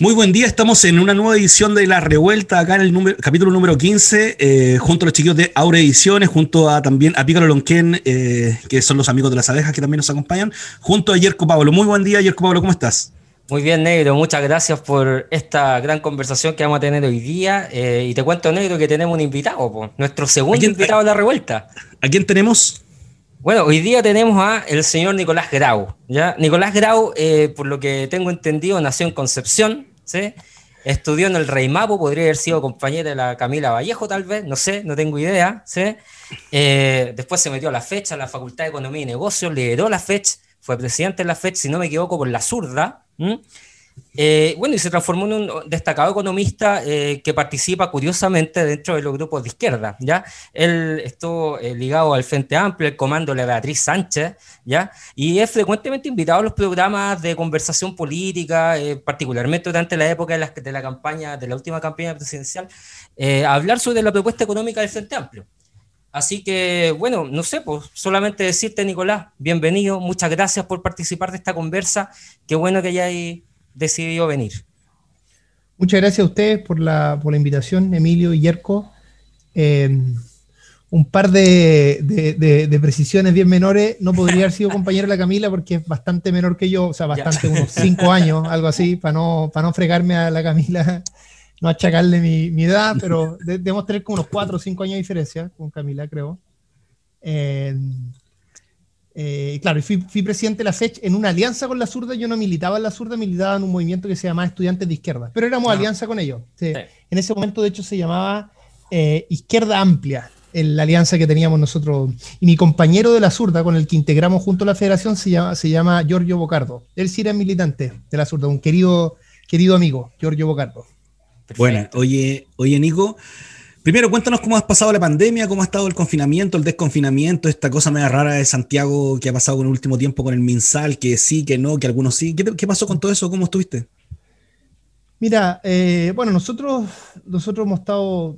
Muy buen día, estamos en una nueva edición de La Revuelta, acá en el capítulo número 15, eh, junto a los chiquillos de Aure Ediciones, junto a también a Pícaro Lonquén, eh, que son los amigos de las abejas que también nos acompañan, junto a Yerko Pablo. Muy buen día, Yerko Pablo, ¿cómo estás? Muy bien, Negro, muchas gracias por esta gran conversación que vamos a tener hoy día. Eh, y te cuento, Negro, que tenemos un invitado, nuestro segundo invitado de La Revuelta. ¿A quién tenemos? Bueno, hoy día tenemos a el señor Nicolás Grau. ¿ya? Nicolás Grau, por lo que tengo entendido, nació en Concepción, Estudió en el Rey Mapo, podría haber sido compañera de la Camila Vallejo, tal vez, no sé, no tengo idea. ¿sí? Eh, después se metió a la fecha, a la Facultad de Economía y Negocios, lideró la fecha, fue presidente de la fecha, si no me equivoco, por la zurda. Eh, bueno, y se transformó en un destacado economista eh, que participa curiosamente dentro de los grupos de izquierda, ¿ya? Él estuvo eh, ligado al Frente Amplio, el comando de Beatriz Sánchez, ¿ya? Y es frecuentemente invitado a los programas de conversación política, particularmente durante la época de la, de la, campaña, de la última campaña presidencial, a hablar sobre la propuesta económica del Frente Amplio. Así que, bueno, no sé, pues solamente decirte, Nicolás, bienvenido, muchas gracias por participar de esta conversa, qué bueno que hayáis decidió venir. Muchas gracias a ustedes por la, por la invitación, Emilio y Yerko. Eh, un par de, precisiones bien menores. No podría haber sido compañero de la Camila porque es bastante menor que yo, o sea, bastante, unos cinco años, algo así, para no, para no fregarme a la Camila, no achacarle mi, mi edad, pero debemos tener como unos cuatro o cinco años de diferencia con Camila, creo. Eh, eh, claro, fui, fui, presidente de la FECH en una alianza con la zurda. Yo no militaba en la zurda, militaba en un movimiento que se llamaba Estudiantes de Izquierda, pero éramos alianza con ellos. En ese momento, de hecho, se llamaba eh, Izquierda Amplia, en la alianza que teníamos nosotros. Y mi compañero de la zurda, con el que integramos junto a la federación, se llama, se llama Giorgio Bocardo. Él sí era militante de la zurda, un querido, querido amigo, Giorgio Bocardo. Bueno, oye, oye, Nico. Primero, cuéntanos cómo has pasado la pandemia, cómo ha estado el confinamiento, el desconfinamiento, esta cosa media rara de Santiago que ha pasado en el último tiempo con el MinSal, que sí, que no, que algunos sí. ¿Qué, pasó con todo eso? ¿Cómo estuviste? Mira, eh, bueno, nosotros, nosotros hemos estado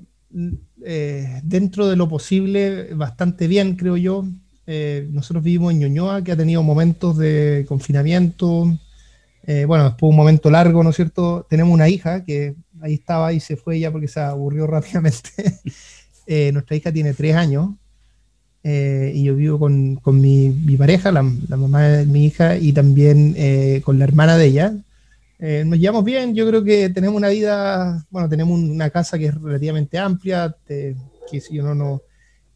eh, dentro de lo posible bastante bien, creo yo. Eh, nosotros vivimos en Ñoñoa, que ha tenido momentos de confinamiento. bueno, después un momento largo, ¿no es cierto? Tenemos una hija que ahí estaba y se fue ya porque se aburrió rápidamente. Eh, nuestra hija tiene tres años eh, y yo vivo con, con mi, pareja, la, mamá de mi hija, y también eh, con la hermana de ella. nos llevamos bien, yo creo que tenemos una vida, bueno, tenemos una casa que es relativamente amplia, que si no, no,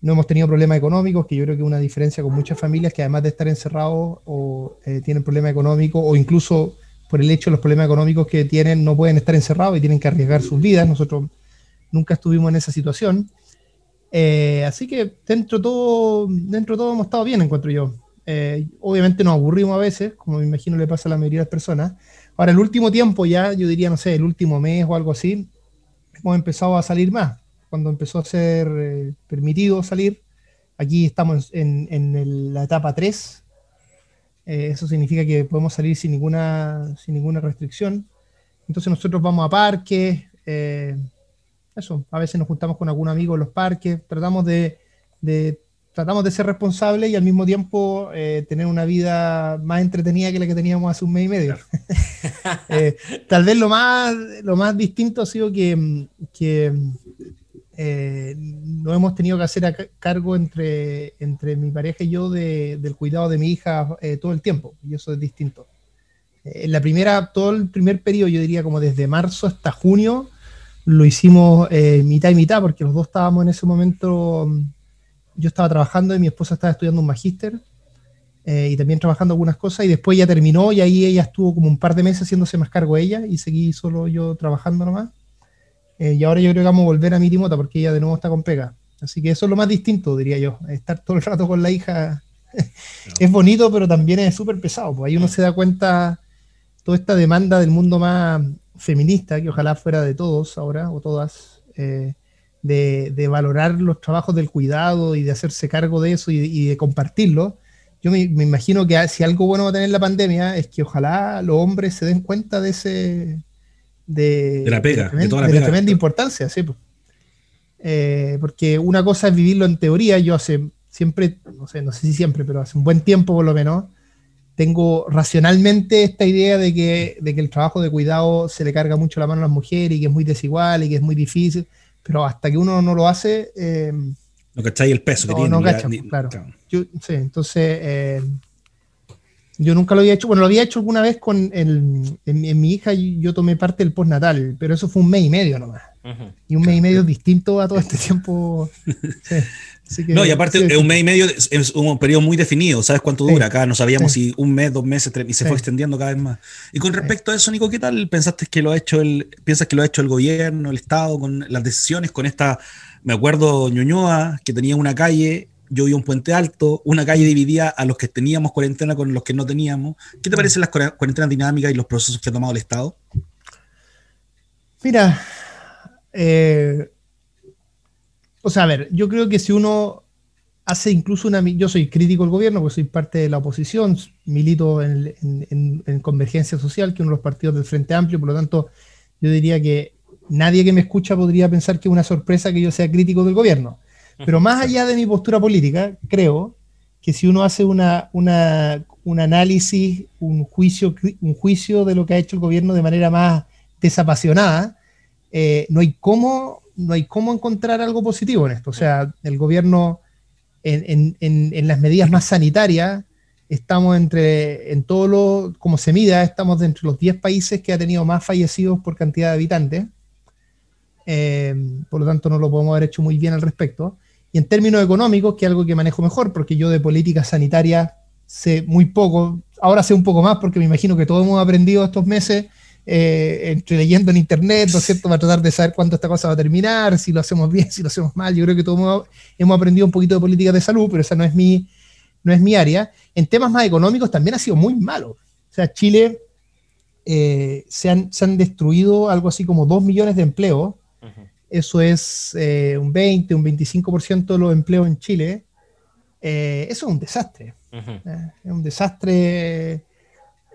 no hemos tenido problemas económicos, que yo creo que es una diferencia con muchas familias que además de estar encerrados o tienen problemas económicos o incluso por el hecho de los problemas económicos que tienen, no pueden estar encerrados y tienen que arriesgar sus vidas. Nosotros nunca estuvimos en esa situación. Eh, así que dentro de todo, dentro todo hemos estado bien, encuentro yo. Eh, obviamente nos aburrimos a veces, como me imagino le pasa a la mayoría de las personas. Ahora, el último tiempo ya, yo diría, no sé, el último mes o algo así, hemos empezado a salir más. Cuando empezó a ser eh, permitido salir, aquí estamos en, en la etapa 3, eh, eso significa que podemos salir sin ninguna, sin ninguna restricción. Entonces nosotros vamos a parques, eh, eso, a veces nos juntamos con algún amigo en los parques, tratamos de, tratamos de ser responsables y al mismo tiempo eh, tener una vida más entretenida que la que teníamos hace un mes y medio. tal vez lo más, lo más distinto ha sido que, que eh, no hemos tenido que hacer cargo entre, entre mi pareja y yo del cuidado de mi hija eh, todo el tiempo, y eso es distinto. Eh, en la primera, todo el primer periodo, yo diría como desde marzo hasta junio, lo hicimos mitad y mitad, porque los dos estábamos en ese momento, mm, yo estaba trabajando y mi esposa estaba estudiando un magíster, y también trabajando algunas cosas, y después ya terminó, y ahí ella estuvo como un par de meses haciéndose más cargo ella, y seguí solo yo trabajando nomás. Eh, y ahora yo creo que vamos a volver a mi Timota porque ella de nuevo está con pega. Así que eso es lo más distinto, diría yo. Estar todo el rato con la hija es bonito, pero también es súper pesado. Pues ahí uno se da cuenta toda esta demanda del mundo más feminista, que ojalá fuera de todos ahora, o todas, eh, de, valorar los trabajos del cuidado y de hacerse cargo de eso y, de compartirlo. Yo me, me, imagino que si algo bueno va a tener la pandemia es que ojalá los hombres se den cuenta de ese, de, la pega, de, toda la, tremenda importancia, sí. Eh, porque una cosa es vivirlo en teoría, yo hace siempre, no sé, no sé si siempre, pero hace un buen tiempo por lo menos, tengo racionalmente esta idea de que, de que el trabajo de cuidado se le carga mucho la mano a las mujeres y que es muy desigual y que es muy difícil, pero hasta que uno no lo hace... Eh, no cacháis el peso no, que tiene. No cachan, claro. Yo, sí, entonces, eh, yo nunca lo había hecho. Bueno, lo había hecho alguna vez con el, en, mi hija, yo tomé parte del postnatal, pero eso fue un mes y medio nomás. Y un mes y medio distinto a todo este tiempo. no, y aparte, un mes y medio es un periodo muy definido, ¿sabes cuánto dura? Acá no sabíamos si un mes, dos meses, tres, y se fue extendiendo cada vez más. Y con respecto a eso, Nico, ¿qué tal pensaste que lo ha hecho el, piensas que lo ha hecho el gobierno, el Estado, con las decisiones, con esta, me acuerdo Ñuñoa, que tenía una calle yo vi un puente alto, una calle dividía a los que teníamos cuarentena con los que no teníamos. ¿Qué te parecen las cuarentenas dinámicas y los procesos que ha tomado el Estado? Mira, eh, o sea, a ver, yo creo que si uno hace incluso una... Yo soy crítico del gobierno porque soy parte de la oposición, milito en, Convergencia Social, que es uno de los partidos del Frente Amplio, por lo tanto, yo diría que nadie que me escucha podría pensar que es una sorpresa que yo sea crítico del gobierno. Pero más allá de mi postura política, creo que si uno hace una, un análisis, un juicio, un juicio de lo que ha hecho el gobierno de manera más desapasionada, eh, no, hay cómo, no hay cómo encontrar algo positivo en esto. O sea, el gobierno en, en, en las medidas más sanitarias, estamos entre, en todo lo, como se mida, estamos entre los 10 países que ha tenido más fallecidos por cantidad de habitantes. Eh, por lo tanto, no lo podemos haber hecho muy bien al respecto. Y en términos económicos, que es algo que manejo mejor, porque yo de política sanitaria sé muy poco, ahora sé un poco más porque me imagino que todos hemos aprendido estos meses, eh, entre leyendo en internet, ¿no es cierto?, para tratar de saber cuándo esta cosa va a terminar, si lo hacemos bien, si lo hacemos mal. Yo creo que todos hemos, aprendido un poquito de política de salud, pero esa no es mi, no es mi área. En temas más económicos también ha sido muy malo. O sea, Chile eh, se, han, se han destruido algo así como dos millones de empleos eso es eh, un 20, un 25% de los empleos en Chile, eh, eso es un desastre. Eh, es un desastre.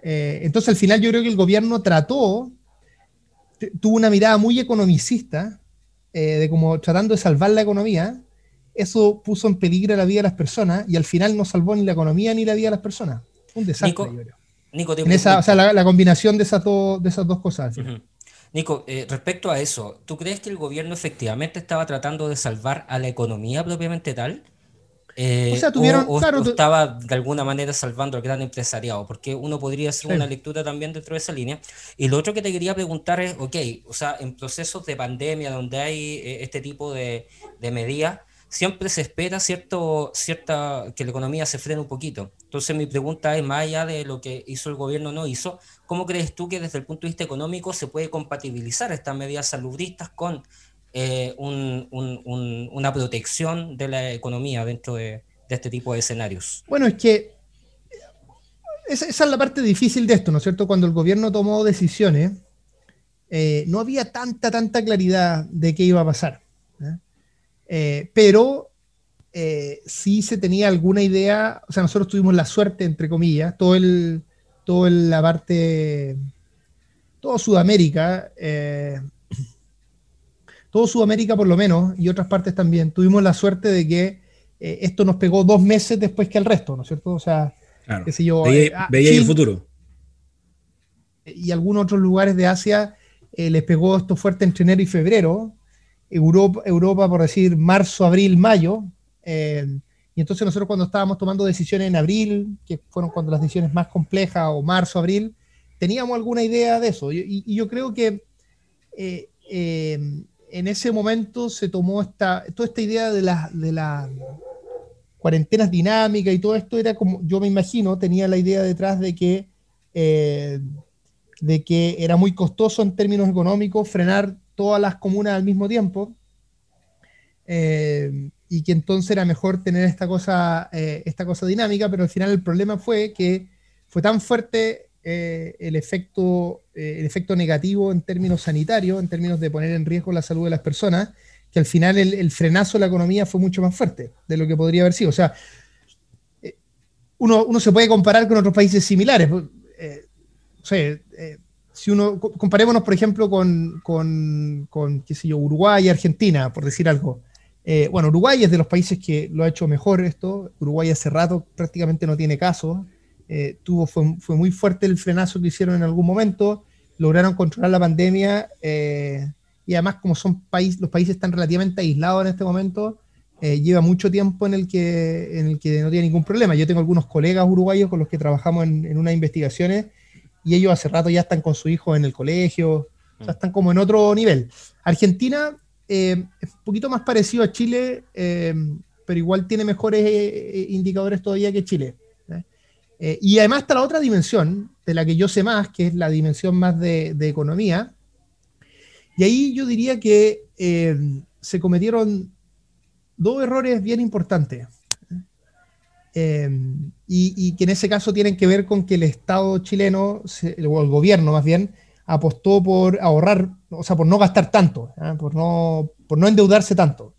entonces, al final, yo creo que el gobierno trató, tuvo una mirada muy economicista, de como tratando de salvar la economía. Eso puso en peligro la vida de las personas y al final no salvó ni la economía ni la vida de las personas. Un desastre, Nico, en esa, o sea, la, combinación de esas, de esas dos cosas. Nico, eh, respecto a eso, ¿tú crees que el gobierno efectivamente estaba tratando de salvar a la economía propiamente tal? Eh, o sea, tuvieron, claro, estaba de alguna manera salvando al gran empresariado, porque uno podría hacer una lectura también dentro de esa línea. Y lo otro que te quería preguntar es, ok, o sea, en procesos de pandemia donde hay eh, este tipo de, de medidas, siempre se espera cierto, cierta, que la economía se frene un poquito. Entonces mi pregunta es, más allá de lo que hizo el gobierno o no hizo, ¿cómo crees tú que desde el punto de vista económico se puede compatibilizar estas medidas saludistas con eh, una protección de la economía dentro de, este tipo de escenarios? Bueno, es que esa, es la parte difícil de esto, ¿no es cierto? Cuando el gobierno tomó decisiones, eh, no había tanta, tanta claridad de qué iba a pasar. Eh, pero eh, sí se tenía alguna idea, o sea, nosotros tuvimos la suerte, entre comillas, todo el, todo la parte, todo Sudamérica, eh, todo Sudamérica por lo menos, y otras partes también, tuvimos la suerte de que esto nos pegó dos meses después que el resto, ¿no es cierto? O sea, qué sé yo. Veía, ah, el futuro. Y algunos otros lugares de Asia les pegó esto fuerte entre enero y febrero, Europa, Europa por decir marzo, abril, mayo. Eh, y entonces nosotros cuando estábamos tomando decisiones en abril, que fueron cuando las decisiones más complejas, o marzo, abril, teníamos alguna idea de eso. Y, yo creo que eh, eh, en ese momento se tomó esta, toda esta idea de las de la cuarentenas dinámicas y todo esto era como, yo me imagino, tenía la idea detrás de que, de que era muy costoso en términos económicos frenar todas las comunas al mismo tiempo. Eh, y que entonces era mejor tener esta cosa, eh, esta cosa dinámica, pero al final el problema fue que fue tan fuerte eh, el, efecto, el efecto negativo en términos sanitarios, en términos de poner en riesgo la salud de las personas, que al final el, frenazo de la economía fue mucho más fuerte de lo que podría haber sido. O sea, uno, uno se puede comparar con otros países similares. no sé, si uno, comparémonos, por ejemplo, con, con, con, qué sé yo, Uruguay y Argentina, por decir algo. Eh, bueno, Uruguay es de los países que lo ha hecho mejor esto. Uruguay hace rato prácticamente no tiene caso. eh, tuvo, fue, fue, muy fuerte el frenazo que hicieron en algún momento, lograron controlar la pandemia eh, y además como son país, los países están relativamente aislados en este momento, eh, lleva mucho tiempo en el, que, en el que no tiene ningún problema. Yo tengo algunos colegas uruguayos con los que trabajamos en, en unas investigaciones y ellos hace rato ya están con su hijo en el colegio, o sea, están como en otro nivel. Argentina eh, es un poquito más parecido a Chile, eh, pero igual tiene mejores eh, indicadores todavía que Chile. y además está la otra dimensión, de la que yo sé más, que es la dimensión más de, de economía. Y ahí yo diría que se cometieron dos errores bien importantes. y, y, que en ese caso tienen que ver con que el Estado chileno, o el gobierno más bien, apostó por ahorrar, o sea, por no gastar tanto, por, no, por no endeudarse tanto.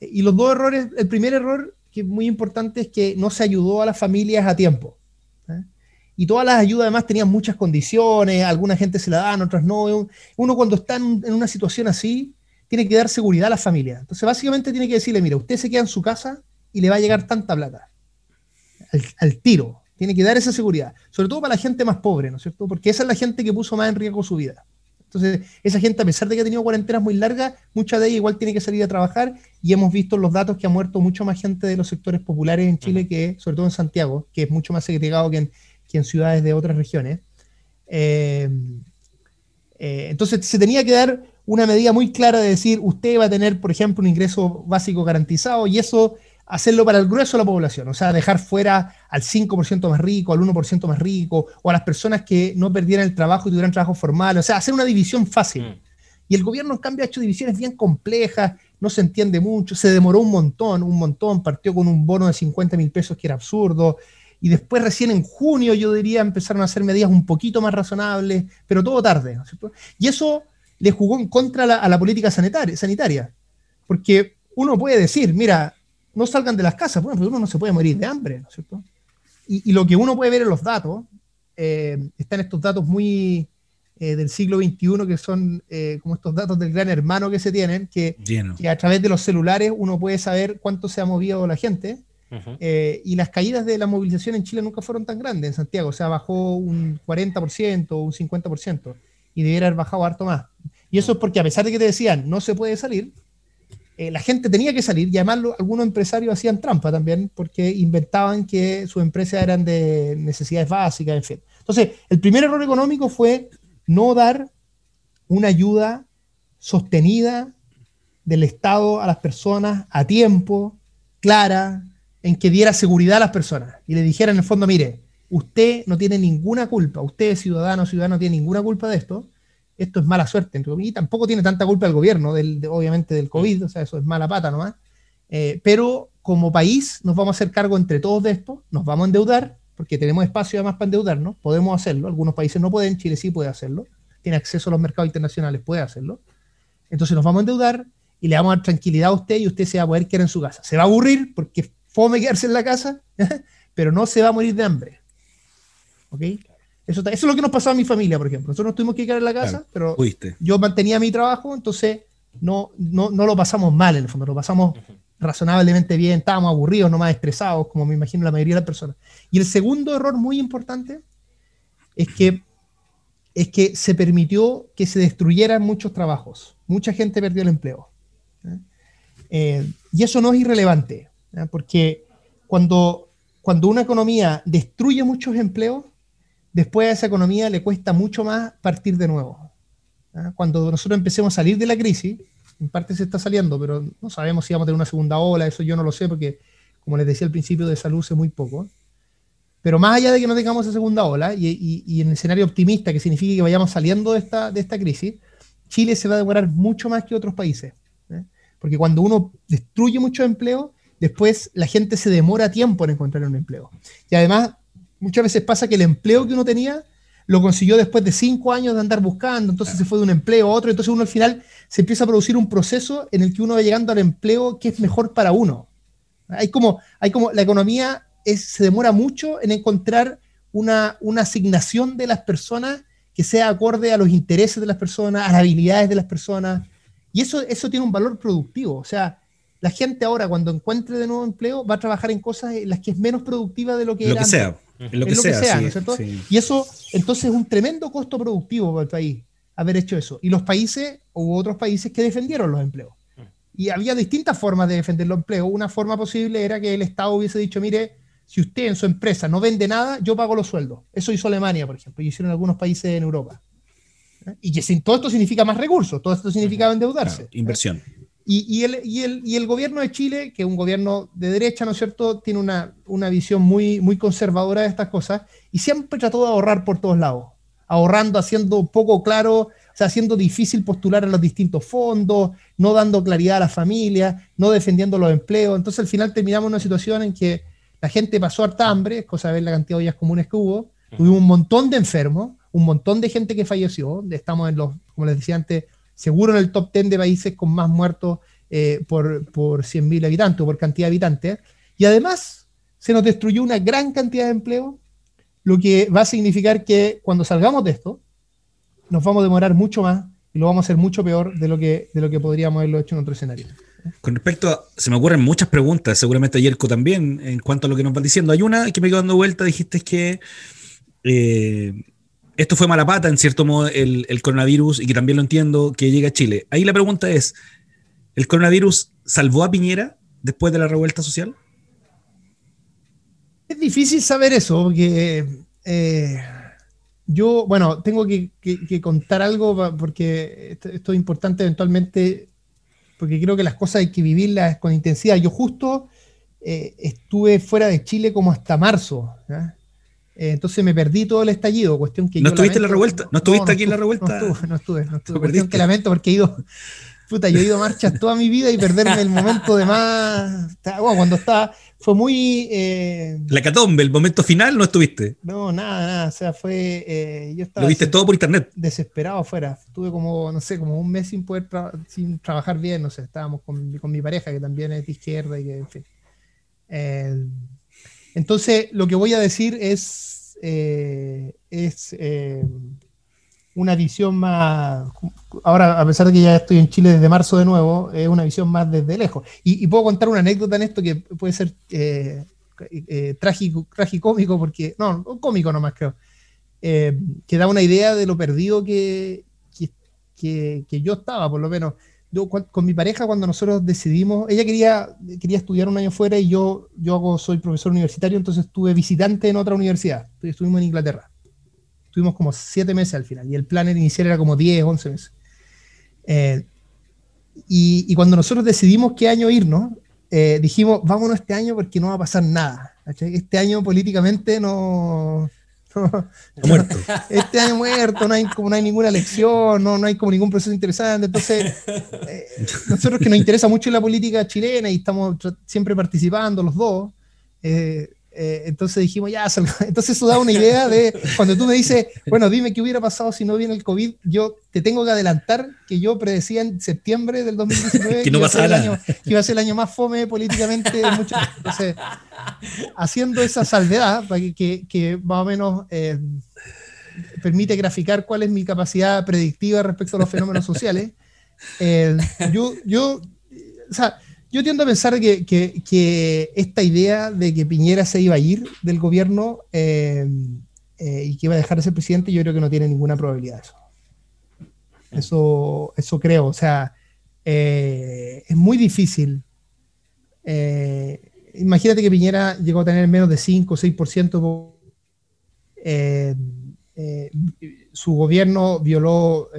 Y los dos errores, el primer error que es muy importante es que no se ayudó a las familias a tiempo. Y todas las ayudas además tenían muchas condiciones, alguna gente se la dan, otras no. Uno cuando está en, una situación así, tiene que dar seguridad a las familias. Entonces básicamente tiene que decirle, mira, usted se queda en su casa y le va a llegar tanta plata. al tiro, tiene que dar esa seguridad, sobre todo para la gente más pobre, ¿no es cierto? Porque esa es la gente que puso más en riesgo su vida. Entonces, esa gente, a pesar de que ha tenido cuarentenas muy largas, mucha de ella igual tiene que salir a trabajar y hemos visto los datos que ha muerto mucho más gente de los sectores populares en Chile que, sobre todo en Santiago, que es mucho más segregado que en, ciudades de otras regiones. Eh, eh, entonces, se tenía que dar una medida muy clara de decir, usted va a tener, por ejemplo, un ingreso básico garantizado y eso hacerlo para el grueso de la población, o sea, dejar fuera al 5% más rico, al 1% más rico, o a las personas que no perdieran el trabajo y tuvieran trabajo formal, o sea, hacer una división fácil. Mm. Y el gobierno, en cambio, ha hecho divisiones bien complejas, no se entiende mucho, se demoró un montón, un montón, partió con un bono de 50 mil pesos que era absurdo, y después recién en junio, yo diría, empezaron a hacer medidas un poquito más razonables, pero todo tarde. Y eso le jugó en contra a la, política sanitaria, sanitaria, porque uno puede decir, mira, no salgan de las casas, bueno, pero uno no se puede morir de hambre, ¿no es cierto? Y, lo que uno puede ver en los datos, eh, están estos datos muy eh, del siglo XXI, que son eh, como estos datos del gran hermano que se tienen, que, que, a través de los celulares uno puede saber cuánto se ha movido la gente. y las caídas de la movilización en Chile nunca fueron tan grandes en Santiago, o sea, bajó un 40%, un 50%, y debiera haber bajado harto más. Y eso es porque a pesar de que te decían no se puede salir, eh, la gente tenía que salir y además algunos empresarios hacían trampa también porque inventaban que sus empresas eran de necesidades básicas, en fin. Entonces, el primer error económico fue no dar una ayuda sostenida del Estado a las personas a tiempo, clara, en que diera seguridad a las personas y le dijera en el fondo, mire, usted no tiene ninguna culpa, usted ciudadano, ciudadano, no tiene ninguna culpa de esto, esto es mala suerte, y tampoco tiene tanta culpa el gobierno, del, obviamente del COVID, o sea, eso es mala pata nomás. Eh, pero como país nos vamos a hacer cargo entre todos de esto, nos vamos a endeudar, porque tenemos espacio además para endeudarnos, podemos hacerlo, algunos países no pueden, Chile sí puede hacerlo, tiene acceso a los mercados internacionales, puede hacerlo. Entonces nos vamos a endeudar y le vamos a dar tranquilidad a usted y usted se va a poder quedar en su casa. Se va a aburrir porque fome quedarse en la casa, pero no se va a morir de hambre. ¿Ok? Eso, es lo que nos pasó a mi familia, por ejemplo. Nosotros nos tuvimos que quedar en la casa, pero yo mantenía mi trabajo, entonces no, no, no, lo pasamos mal en el fondo, lo pasamos razonablemente bien, estábamos aburridos, no más estresados, como me imagino la mayoría de las personas. Y el segundo error muy importante es que, es que se permitió que se destruyeran muchos trabajos. Mucha gente perdió el empleo. Eh, y eso no es irrelevante, porque cuando, cuando una economía destruye muchos empleos, después a esa economía le cuesta mucho más partir de nuevo. ¿ah? Cuando nosotros empecemos a salir de la crisis, en parte se está saliendo, pero no sabemos si vamos a tener una segunda ola, eso yo no lo sé porque, como les decía al principio, de salud sé muy poco. Pero más allá de que no tengamos esa segunda ola, y, en el escenario optimista, que significa que vayamos saliendo de esta, de esta crisis, Chile se va a demorar mucho más que otros países. ¿eh? Porque cuando uno destruye mucho empleo, después la gente se demora tiempo en encontrar un empleo. Y además, Muchas veces pasa que el empleo que uno tenía lo consiguió después de cinco años de andar buscando, entonces se fue de un empleo a otro, entonces uno al final se empieza a producir un proceso en el que uno va llegando al empleo que es mejor para uno. Hay como, hay como la economía se demora mucho en encontrar una, una asignación de las personas que sea acorde a los intereses de las personas, a las habilidades de las personas, y eso, eso tiene un valor productivo, o sea, la gente ahora cuando encuentre de nuevo empleo va a trabajar en cosas en las que es menos productiva de lo que lo era que sea. En lo que, sea, ¿no es cierto? Y eso, entonces, es un tremendo costo productivo para el país haber hecho eso. Y los países, hubo otros países que defendieron los empleos. Y había distintas formas de defender los empleos. Una forma posible era que el Estado hubiese dicho, mire, si usted en su empresa no vende nada, yo pago los sueldos. Eso hizo Alemania, por ejemplo, y hicieron algunos países en Europa. Y que todo esto significa más recursos, todo esto significa endeudarse. inversión. Y, el, y, el, y, el, gobierno de Chile, que es un gobierno de derecha, ¿no es cierto?, tiene una, una visión muy, muy conservadora de estas cosas y siempre trató de ahorrar por todos lados, ahorrando, haciendo poco claro, o sea, haciendo difícil postular a los distintos fondos, no dando claridad a la familia, no defendiendo los empleos. Entonces, al final terminamos en una situación en que la gente pasó harta hambre, cosa de ver la cantidad de ollas comunes que hubo, tuvimos un montón de enfermos, un montón de gente que falleció, estamos en los, como les decía antes, seguro en el top 10 de países con más muertos eh, por, por 100.000 habitantes o por cantidad de habitantes. Y además se nos destruyó una gran cantidad de empleo, lo que va a significar que cuando salgamos de esto, nos vamos a demorar mucho más y lo vamos a hacer mucho peor de lo que, de lo que podríamos haberlo hecho en otro escenario. Con respecto a, se me ocurren muchas preguntas, seguramente Yerko también, en cuanto a lo que nos van diciendo. Hay una que me quedó dando vuelta, dijiste que eh, esto fue mala pata, en cierto modo, el, coronavirus, y que también lo entiendo, que llega a Chile. Ahí la pregunta es, ¿el coronavirus salvó a Piñera después de la revuelta social? Es difícil saber eso, porque eh, yo, bueno, tengo que, contar algo porque esto, es importante eventualmente, porque creo que las cosas hay que vivirlas con intensidad. Yo justo eh, estuve fuera de Chile como hasta marzo. Entonces me perdí todo el estallido, cuestión que ¿No estuviste en la revuelta? ¿No estuviste aquí en la revuelta? No estuve, no estuve, no estuve. Cuestión que lamento porque he ido, puta, yo he ido marchas toda mi vida y perderme el momento de más, bueno, cuando estaba, fue muy... Eh, la catombe, el momento final, ¿no estuviste? No, nada, nada, o sea, fue, eh, yo estaba... Lo viste todo por internet. Desesperado afuera, estuve como, no sé, como un mes sin poder, sin trabajar bien, no sé, estábamos con, con, mi pareja que también es de izquierda y que, en fin. Entonces, lo que voy a decir es, eh, es eh, una visión más, ahora a pesar de que ya estoy en Chile desde marzo de nuevo, es una visión más desde lejos. Y, puedo contar una anécdota en esto que puede ser eh, trágico, tragicómico, porque, no, cómico nomás creo, que da una idea de lo perdido que, que, que yo estaba, por lo menos con mi pareja cuando nosotros decidimos, ella quería, quería estudiar un año fuera y yo, yo hago, soy profesor universitario, entonces estuve visitante en otra universidad, estuvimos en Inglaterra. Estuvimos como siete meses al final y el plan inicial era como 10, 11 meses. Eh, y, y, cuando nosotros decidimos qué año irnos, eh, dijimos, vámonos este año porque no va a pasar nada. Este año políticamente no, muerto. Este año muerto, no hay, como no hay ninguna elección, no, no hay como ningún proceso interesante. Entonces, eh, nosotros que nos interesa mucho la política chilena y estamos siempre participando los dos, eh, eh, entonces dijimos, ya, entonces eso da una idea de cuando tú me dices, bueno, dime qué hubiera pasado si no viene el COVID, yo te tengo que adelantar que yo predecía en septiembre del 2019 que, no iba, a ser el año, que iba a ser el año más fome políticamente. Mucho, entonces, haciendo esa salvedad, para que, que, más o menos eh, permite graficar cuál es mi capacidad predictiva respecto a los fenómenos sociales, eh, yo, yo, o sea, yo tiendo a pensar que, esta idea de que Piñera se iba a ir del gobierno eh, eh, y que iba a dejar de ser presidente, yo creo que no tiene ninguna probabilidad eso. Eso, eso creo. O sea, eh, es muy difícil. imagínate que Piñera llegó a tener menos de 5 o 6%. su gobierno violó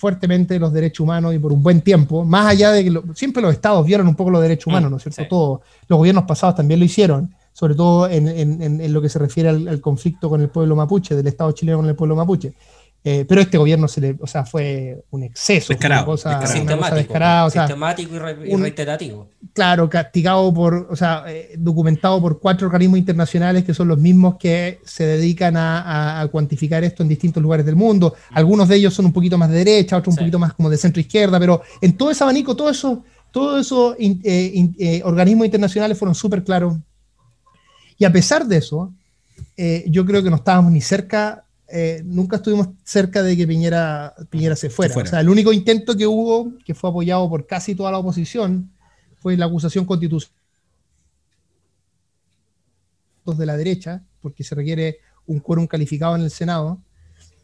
fuertemente los derechos humanos y por un buen tiempo, más allá de que siempre los estados violan un poco los derechos mm, humanos, ¿no es cierto? Todos los gobiernos pasados también lo hicieron, sobre todo en, lo que se refiere al, conflicto con el pueblo mapuche, del Estado chileno con el pueblo mapuche. Eh, pero este gobierno se le, o sea, fue un exceso, una cosa, sistemático, y, reiterativo. Claro, castigado por, o sea, eh, documentado por cuatro organismos internacionales que son los mismos que se dedican a, cuantificar esto en distintos lugares del mundo. Algunos de ellos son un poquito más de derecha, otros un poquito más como de centro izquierda, pero en todo ese abanico, todo eso, todos esos eh, organismos internacionales fueron súper claros. Y a pesar de eso, yo creo que no estábamos ni cerca eh, nunca estuvimos cerca de que Piñera, Piñera se fuera. O sea, el único intento que hubo, que fue apoyado por casi toda la oposición, fue la acusación constitucional de la derecha, porque se requiere un quórum calificado en el Senado,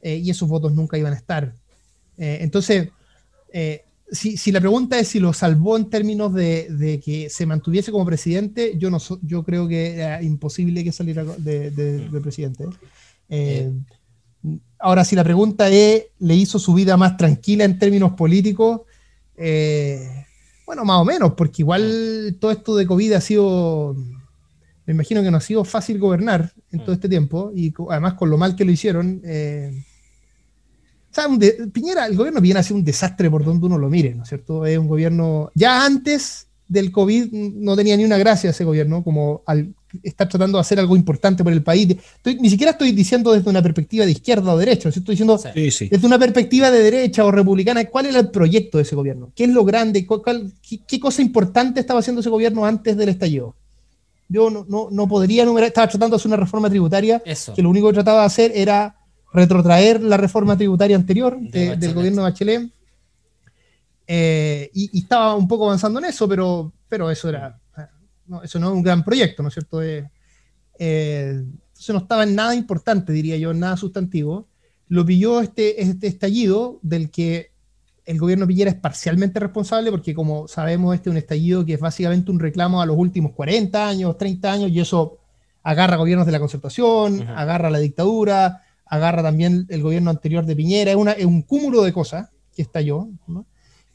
eh, y esos votos nunca iban a estar. Eh, entonces, eh, si, la pregunta es si lo salvó en términos de, que se mantuviese como presidente, yo, no yo creo que era imposible que saliera de, presidente. Ahora, si la pregunta es, ¿le hizo su vida más tranquila en términos políticos? bueno, más o menos, porque igual todo esto de COVID ha sido, me imagino que no ha sido fácil gobernar en todo este tiempo, y además con lo mal que lo hicieron. Eh, Piñera, el gobierno viene a ser un desastre por donde uno lo mire, ¿no es cierto? Es un gobierno, ya antes del COVID no tenía ni una gracia ese gobierno, como al estar tratando de hacer algo importante por el país. ni siquiera estoy diciendo desde una perspectiva de izquierda o derecha, estoy diciendo desde una perspectiva de derecha o republicana, ¿cuál era el proyecto de ese gobierno? ¿Qué es lo grande? qué, cosa importante estaba haciendo ese gobierno antes del estallido? Yo no, no, podría enumerar, estaba tratando de hacer una reforma tributaria que lo único que trataba de hacer era retrotraer la reforma tributaria anterior del gobierno de Bachelet. Eh, y, estaba un poco avanzando en eso, pero, pero eso era no, eso no es un gran proyecto, ¿no es cierto? Eh, eh, entonces no estaba en nada importante, diría yo, nada sustantivo. Lo pilló este, este estallido del que el gobierno Piñera es parcialmente responsable, porque como sabemos, este es un estallido que es básicamente un reclamo a los últimos 40 años, 30 años, y eso agarra gobiernos de la concertación, agarra la dictadura, agarra también el gobierno anterior de Piñera, es, una, es un cúmulo de cosas que estalló.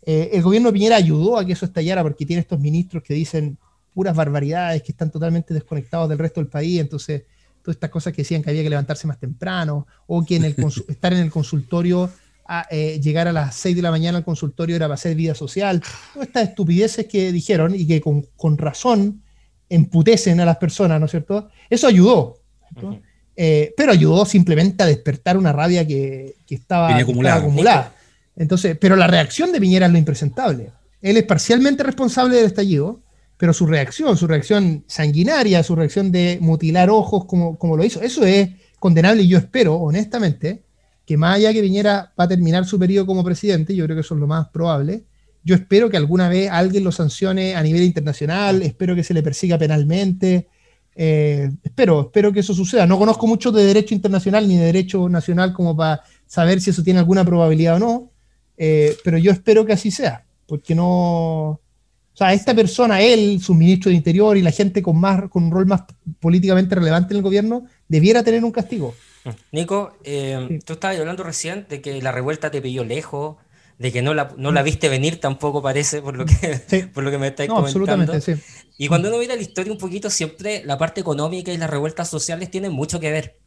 Eh, el gobierno de Piñera ayudó a que eso estallara porque tiene estos ministros que dicen puras barbaridades, que están totalmente desconectados del resto del país, entonces todas estas cosas que decían que había que levantarse más temprano, o que en el estar en el consultorio, a, eh, llegar a las 6 de la mañana al consultorio era para hacer vida social, todas estas estupideces que dijeron y que con, con razón emputecen a las personas, ¿no es cierto? Eso ayudó, eh, pero ayudó simplemente a despertar una rabia que, que estaba, acumulada. acumulada. Entonces, pero la reacción de Piñera es lo impresentable. Él es parcialmente responsable del estallido, pero su reacción, su reacción sanguinaria, su reacción de mutilar ojos como, como lo hizo, eso es condenable y yo espero, honestamente, que más allá que Piñera va a terminar su periodo como presidente, yo creo que eso es lo más probable, yo espero que alguna vez alguien lo sancione a nivel internacional, espero que se le persiga penalmente, eh, espero, espero que eso suceda. No conozco mucho de derecho internacional ni de derecho nacional como para saber si eso tiene alguna probabilidad o no, eh, pero yo espero que así sea, porque no, sea, esta persona, él, su ministro de Interior y la gente con, más, con un rol más políticamente relevante en el gobierno, debiera tener un castigo. Nico, eh, tú estabas hablando recién de que la revuelta te pilló lejos, de que no la, no la viste venir tampoco parece, por lo que, por lo que me estáis no, comentando. Absolutamente, sí. Y cuando uno mira la historia un poquito, siempre la parte económica y las revueltas sociales tienen mucho que ver.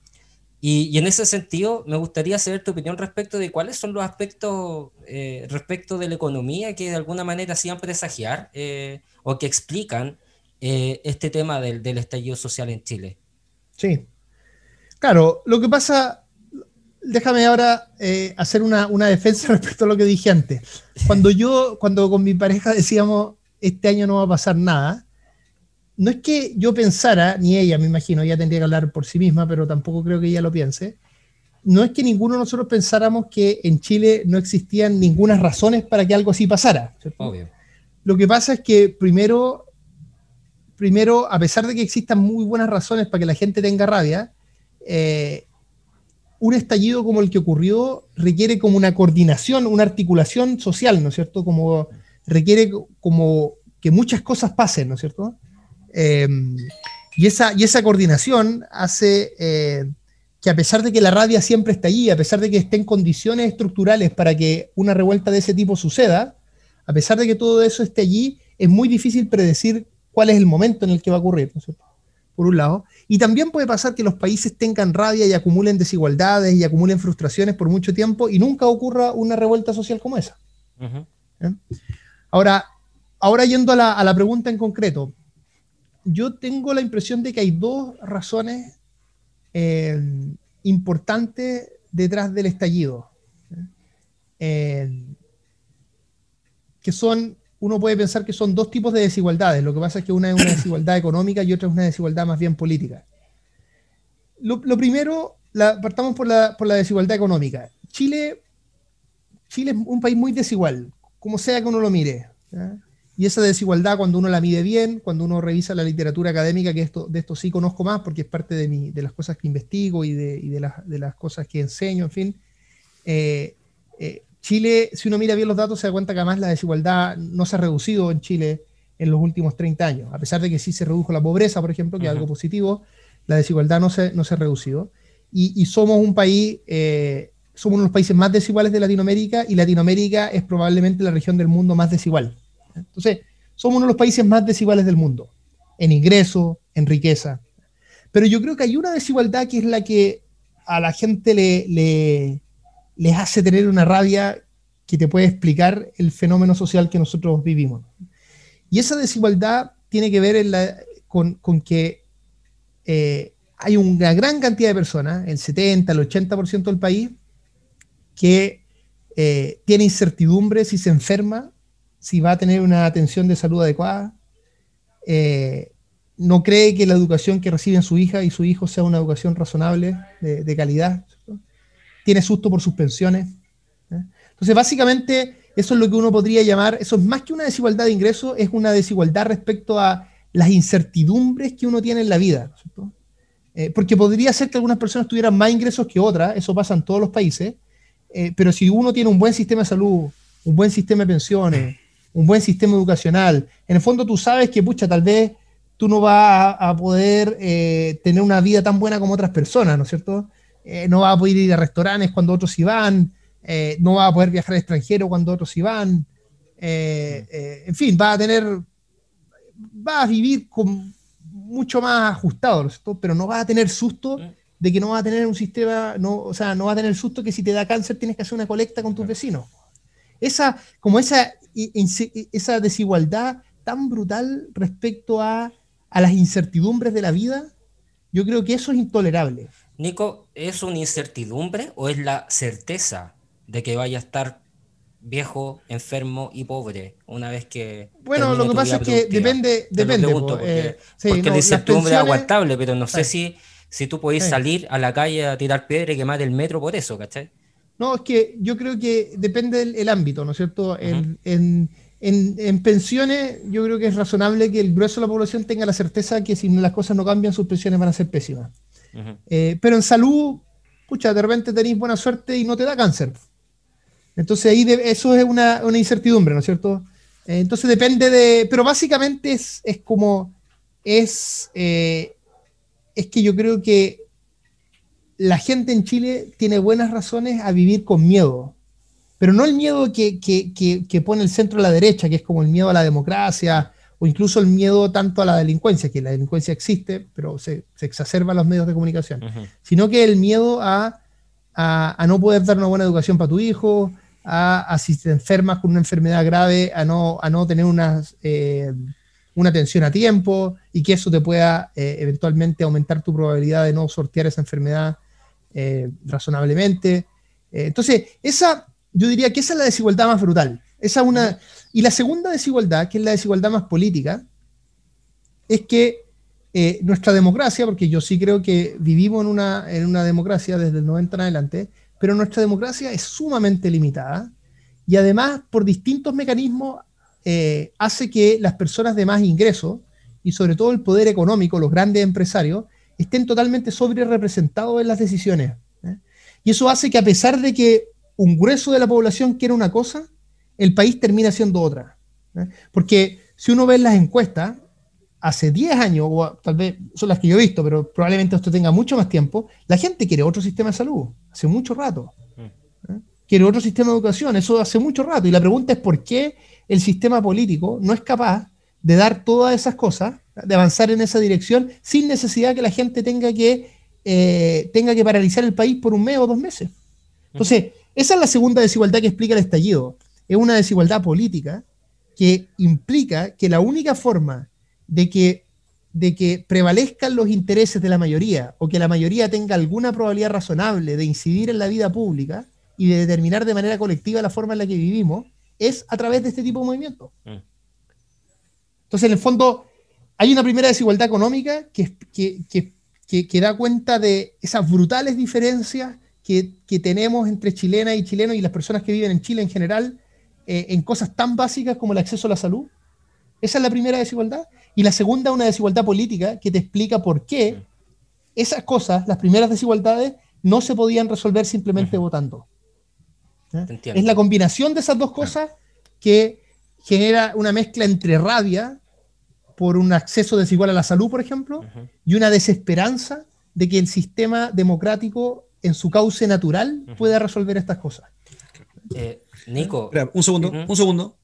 Y, en ese sentido, me gustaría saber tu opinión respecto de cuáles son los aspectos eh, respecto de la economía que de alguna manera hacían presagiar eh, o que explican eh, este tema del, estallido social en Chile. Sí. Claro, lo que pasa, déjame ahora hacer una, una, defensa respecto a lo que dije antes. Cuando yo, cuando con mi pareja decíamos, este año no va a pasar nada, no es que yo pensara, ni ella me imagino, ella tendría que hablar por sí misma, pero tampoco creo que ella lo piense, no es que ninguno de nosotros pensáramos que en Chile no existían ninguna razones para que algo así pasara. Lo que pasa es que primero, primero, a pesar de que existan muy buenas razones para que la gente tenga rabia, eh, un estallido como el que ocurrió requiere como una coordinación, una articulación social, ¿no es cierto? Como requiere como que muchas cosas pasen, ¿no es cierto? Eh, y, esa, y esa coordinación hace eh, que a pesar de que la rabia siempre está allí, a pesar de que estén condiciones estructurales para que una revuelta de ese tipo suceda, a pesar de que todo eso esté allí, es muy difícil predecir cuál es el momento en el que va a ocurrir, por un lado. Y también puede pasar que los países tengan rabia y acumulen desigualdades y acumulen frustraciones por mucho tiempo y nunca ocurra una revuelta social como esa. Ahora, ahora yendo a la, a la pregunta en concreto, yo tengo la impresión de que hay dos razones eh, importantes detrás del estallido. Eh, que son, uno puede pensar que son dos tipos de desigualdades. Lo que pasa es que una es una desigualdad económica y otra es una desigualdad más bien política. Lo, primero, partamos por la, desigualdad económica. Chile, Chile es un país muy desigual, como sea que uno lo mire. Y esa desigualdad, cuando uno la mide bien, cuando uno revisa la literatura académica, que esto, de esto sí conozco más porque es parte de, mi, de las cosas que investigo y de, y de, las, de las cosas que enseño, en fin. Eh, eh, Chile, si uno mira bien los datos, se da cuenta que además la desigualdad no se ha reducido en Chile en los últimos 30 años. A pesar de que sí se redujo la pobreza, por ejemplo, que es algo positivo, la desigualdad no se, no se ha reducido. Y, y somos un país, eh, somos uno de los países más desiguales de Latinoamérica y Latinoamérica es probablemente la región del mundo más desigual. Entonces, somos uno de los países más desiguales del mundo, en ingreso, en riqueza. Pero yo creo que hay una desigualdad que es la que a la gente le, le, les hace tener una rabia que te puede explicar el fenómeno social que nosotros vivimos. Y esa desigualdad tiene que ver con, con, que eh, hay una gran cantidad de personas, el 70, el 80% del país, que eh, tiene incertidumbre si se enferma si va a tener una atención de salud adecuada, eh, no cree que la educación que reciben su hija y su hijo sea una educación razonable, de, calidad, tiene susto por sus pensiones. ¿eh? Entonces, básicamente, eso es lo que uno podría llamar, eso es más que una desigualdad de ingresos, es una desigualdad respecto a las incertidumbres que uno tiene en la vida. Eh, porque podría ser que algunas personas tuvieran más ingresos que otras, eso pasa en todos los países, pero si uno tiene un buen sistema de salud, un buen sistema de pensiones, un buen sistema educacional. En el fondo tú sabes que, pucha, tal vez tú no vas a, poder eh, tener una vida tan buena como otras personas, ¿no es cierto? Eh, no vas a poder ir a restaurantes cuando otros sí van, eh, no vas a poder viajar al extranjero cuando otros sí van. en fin, vas a tener, vas a vivir con mucho más ajustado, ¿no es cierto? Pero no vas a tener susto de que no vas a tener un sistema, no, o sea, no vas a tener susto que si te da cáncer tienes que hacer una colecta con tus vecinos. Esa, como esa esa desigualdad tan brutal respecto a, las incertidumbres de la vida, yo creo que eso es intolerable. Nico, ¿es una incertidumbre o es la certeza de que vaya a estar viejo, enfermo y pobre una vez que... Bueno, lo que pasa es que depende... depende porque, eh, la incertidumbre es aguantable, pero no sé si, si tú podés salir a la calle a tirar piedra y quemar el metro por eso, ¿cachai? No, es que yo creo que depende del ámbito, ¿no es cierto? en, pensiones, yo creo que es razonable que el grueso de la población tenga la certeza que si las cosas no cambian, sus pensiones van a ser pésimas. Eh, pero en salud, pucha, de repente tenéis buena suerte y no te da cáncer. Entonces ahí eso es una, incertidumbre, ¿no es cierto? Eh, entonces depende de, pero básicamente es, es como, es, eh, es que yo creo que la gente en Chile tiene buenas razones a vivir con miedo, pero no el miedo que, pone el centro de la derecha, que es como el miedo a la democracia o incluso el miedo tanto a la delincuencia, que la delincuencia existe, pero se, exacerba en los medios de comunicación, sino que el miedo a, no poder dar una buena educación para tu hijo, a, si te enfermas con una enfermedad grave, a no, a no tener una, eh, una atención a tiempo y que eso te pueda eh, eventualmente aumentar tu probabilidad de no sortear esa enfermedad eh, razonablemente. Eh, entonces, esa, yo diría que esa es la desigualdad más brutal. Esa una, y la segunda desigualdad, que es la desigualdad más política, es que eh, nuestra democracia, porque yo sí creo que vivimos en una, en una democracia desde el 90 en adelante, pero nuestra democracia es sumamente limitada y además por distintos mecanismos hace que las personas de más ingresos y sobre todo el poder económico, los grandes empresarios, estén totalmente sobre representados en las decisiones. ¿eh? Y eso hace que a pesar de que un grueso de la población quiera una cosa, el país termina siendo otra. ¿eh? Porque si uno ve las encuestas, hace 10 años, o tal vez son las que yo he visto, pero probablemente esto tenga mucho más tiempo, la gente quiere otro sistema de salud, hace mucho rato. ¿eh? Quiere otro sistema de educación, eso hace mucho rato. Y la pregunta es por qué el sistema político no es capaz de dar todas esas cosas de avanzar en esa dirección sin necesidad que la gente tenga que, eh, tenga que paralizar el país por un mes o dos meses. Entonces, esa es la segunda desigualdad que explica el estallido. Es una desigualdad política que implica que la única forma de que, de que prevalezcan los intereses de la mayoría o que la mayoría tenga alguna probabilidad razonable de incidir en la vida pública y de determinar de manera colectiva la forma en la que vivimos es a través de este tipo de movimientos. Mm. Entonces, en el fondo, hay una primera desigualdad económica que, que, da cuenta de esas brutales diferencias que, tenemos entre chilenas y chilenos y las personas que viven en Chile en general eh, en cosas tan básicas como el acceso a la salud. Esa es la primera desigualdad. Y la segunda, una desigualdad política que te explica por qué esas cosas, las primeras desigualdades, no se podían resolver simplemente votando. Es la combinación de esas dos cosas que genera una mezcla entre rabia por un acceso desigual a la salud, por ejemplo, y una desesperanza de que el sistema democrático en su cauce natural pueda resolver estas cosas. Eh, Nico. un segundo, un segundo.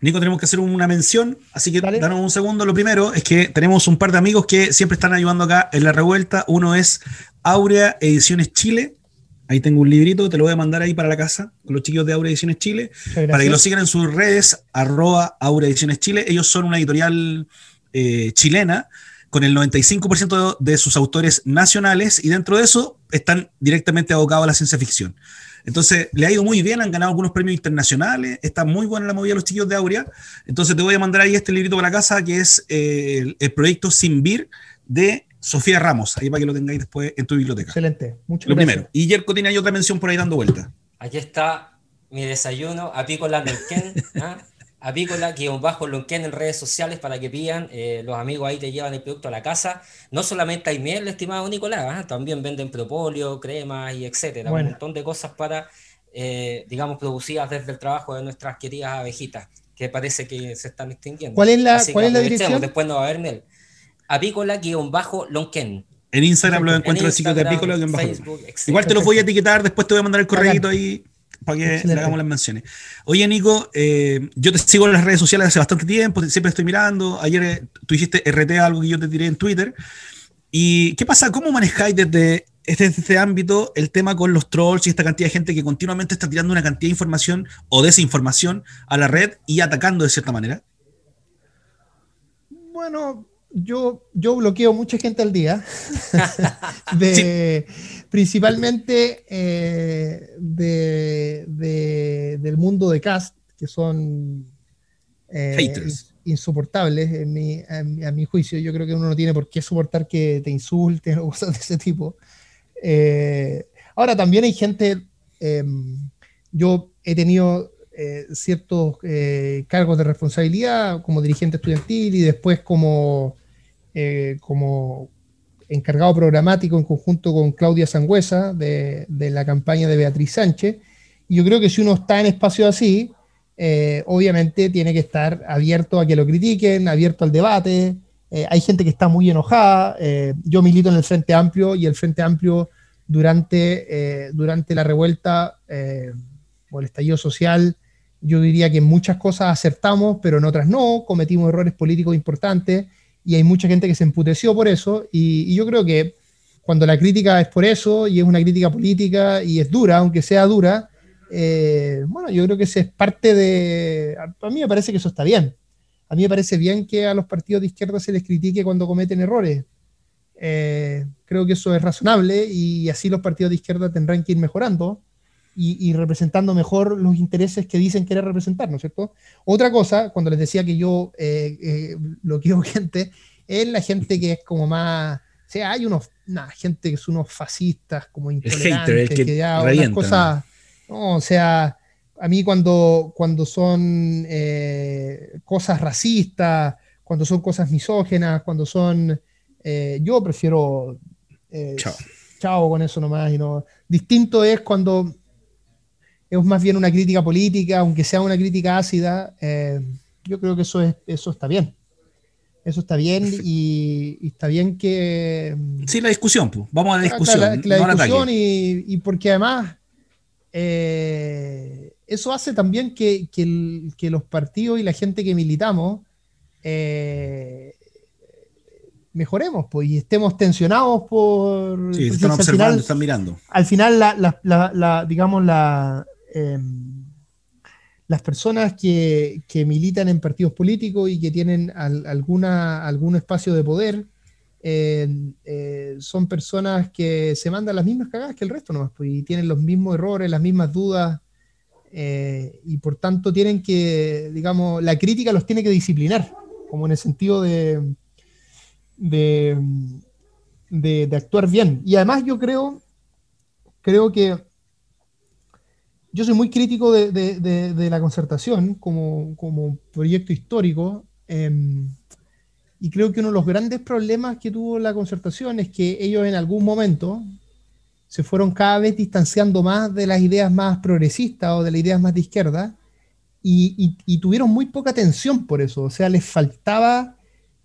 Nico, tenemos que hacer una mención, así que danos un segundo. Lo primero es que tenemos un par de amigos que siempre están ayudando acá en la revuelta. Uno es Aurea Ediciones Chile. Ahí tengo un librito, te lo voy a mandar ahí para la casa con los chiquillos de Aurea Ediciones Chile, para que lo sigan en sus redes, arroba Aurea Ediciones Chile. Ellos son una editorial eh, chilena con el 95% de sus autores nacionales y dentro de eso están directamente abocados a la ciencia ficción. Entonces, le ha ido muy bien, han ganado algunos premios internacionales, está muy buena la movida de los chiquillos de Aurea. Entonces, te voy a mandar ahí este librito para la casa, que es eh, el, proyecto Sin Vir de Sofía Ramos, ahí para que lo tengáis después en tu biblioteca. Excelente, mucho Lo primero. Y Yerko tiene ahí otra mención por ahí dando vuelta. Aquí está mi desayuno, apícola Nelken, ¿ah? apícola guion bajo Lonquén en redes sociales para que pidan. Eh, los amigos ahí te llevan el producto a la casa. No solamente hay miel, estimado Nicolás, ¿ah? también venden propóleo, cremas y etcétera. Un montón de cosas para, eh, digamos, producidas desde el trabajo de nuestras queridas abejitas, que parece que se están extinguiendo. ¿Cuál es la, ¿cuál es la dirección? Después no va a haber miel. Apícola guion bajo Lonquén. En Instagram lo encuentro el de Apícola Igual te lo voy a etiquetar, después te voy a mandar el correo ahí para que le hagamos las menciones. Oye, Nico, eh, yo te sigo en las redes sociales hace bastante tiempo, siempre estoy mirando. Ayer eh, tú hiciste RT algo que yo te tiré en Twitter. ¿Y qué pasa? ¿Cómo manejáis desde este, este ámbito el tema con los trolls y esta cantidad de gente que continuamente está tirando una cantidad de información o desinformación a la red y atacando de cierta manera? Bueno, yo, yo bloqueo mucha gente al día. de, principalmente eh, de, del mundo de cast, que son eh, insoportables en mi, a, mi juicio. Yo creo que uno no tiene por qué soportar que te insulten o cosas de ese tipo. Eh, ahora, también hay gente, em, yo he tenido ciertos cargos de responsabilidad como dirigente estudiantil y después como, como encargado programático en conjunto con Claudia Sangüesa de, la campaña de Beatriz Sánchez. Y yo creo que si uno está en espacio así, eh, obviamente tiene que estar abierto a que lo critiquen, abierto al debate. Eh, hay gente que está muy enojada. Eh, yo milito en el Frente Amplio y el Frente Amplio durante, durante la revuelta o el estallido social, yo diría que en muchas cosas acertamos, pero en otras no, cometimos errores políticos importantes y hay mucha gente que se emputeció por eso, y, yo creo que cuando la crítica es por eso, y es una crítica política, y es dura, aunque sea dura, eh, bueno, yo creo que ese es parte de... A mí me parece que eso está bien. A mí me parece bien que a los partidos de izquierda se les critique cuando cometen errores. Eh, creo que eso es razonable y así los partidos de izquierda tendrán que ir mejorando y, representando mejor los intereses que dicen querer representar, ¿no es cierto? Otra cosa, cuando les decía que yo eh, eh, lo quiero gente, es la gente que es como más, o sea, hay unos, una gente que son unos fascistas, como intolerantes, que, ya unas cosas, no, o sea, a mí cuando, cuando son eh, cosas racistas, cuando son cosas misógenas, cuando son, yo prefiero chao. chao con eso nomás, y no, distinto es cuando es más bien una crítica política, aunque sea una crítica ácida, eh, yo creo que eso, es, eso está bien. Eso está bien y, está bien que... Sí, la discusión, pues. vamos a la discusión. La, discusión y, porque además eh, eso hace también que, los partidos y la gente que militamos eh, mejoremos pues, y estemos tensionados por... Sí, están observando, están mirando. Al final, la, digamos, la, Em, las personas que, militan en partidos políticos y que tienen alguna, algún espacio de poder eh, son personas que se mandan las mismas cagadas que el resto nomás, pues, y tienen los mismos errores, las mismas dudas, eh, y por tanto tienen que, digamos, la crítica los tiene que disciplinar, como en el sentido de, de, de actuar bien. Y además yo creo, creo que yo soy muy crítico de, la concertación como, proyecto histórico, Em, y creo que uno de los grandes problemas que tuvo la concertación es que ellos en algún momento se fueron cada vez distanciando más de las ideas más progresistas o de las ideas más de izquierda y, tuvieron muy poca atención por eso. O sea, les faltaba,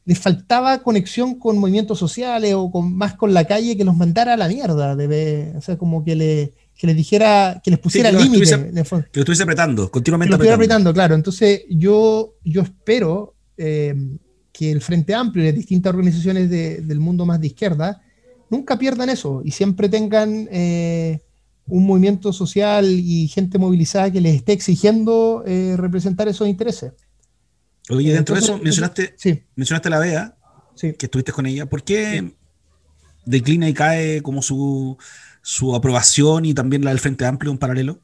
les faltaba conexión con movimientos sociales o con, más con la calle que los mandara a la mierda. De, o sea, como que, le, que les dijera, que les pusiera límites. Que lo estuviese apretando, continuamente. Que lo apretando. claro. Entonces, yo, yo espero eh, que el Frente Amplio y las distintas organizaciones del mundo más de izquierda nunca pierdan eso y siempre tengan eh, un movimiento social y gente movilizada que les esté exigiendo eh, representar esos intereses. Oye, dentro de eso mencionaste, mencionaste a la BEA, que estuviste con ella. ¿Por qué declina y cae como su, su aprobación y también la del Frente Amplio en paralelo?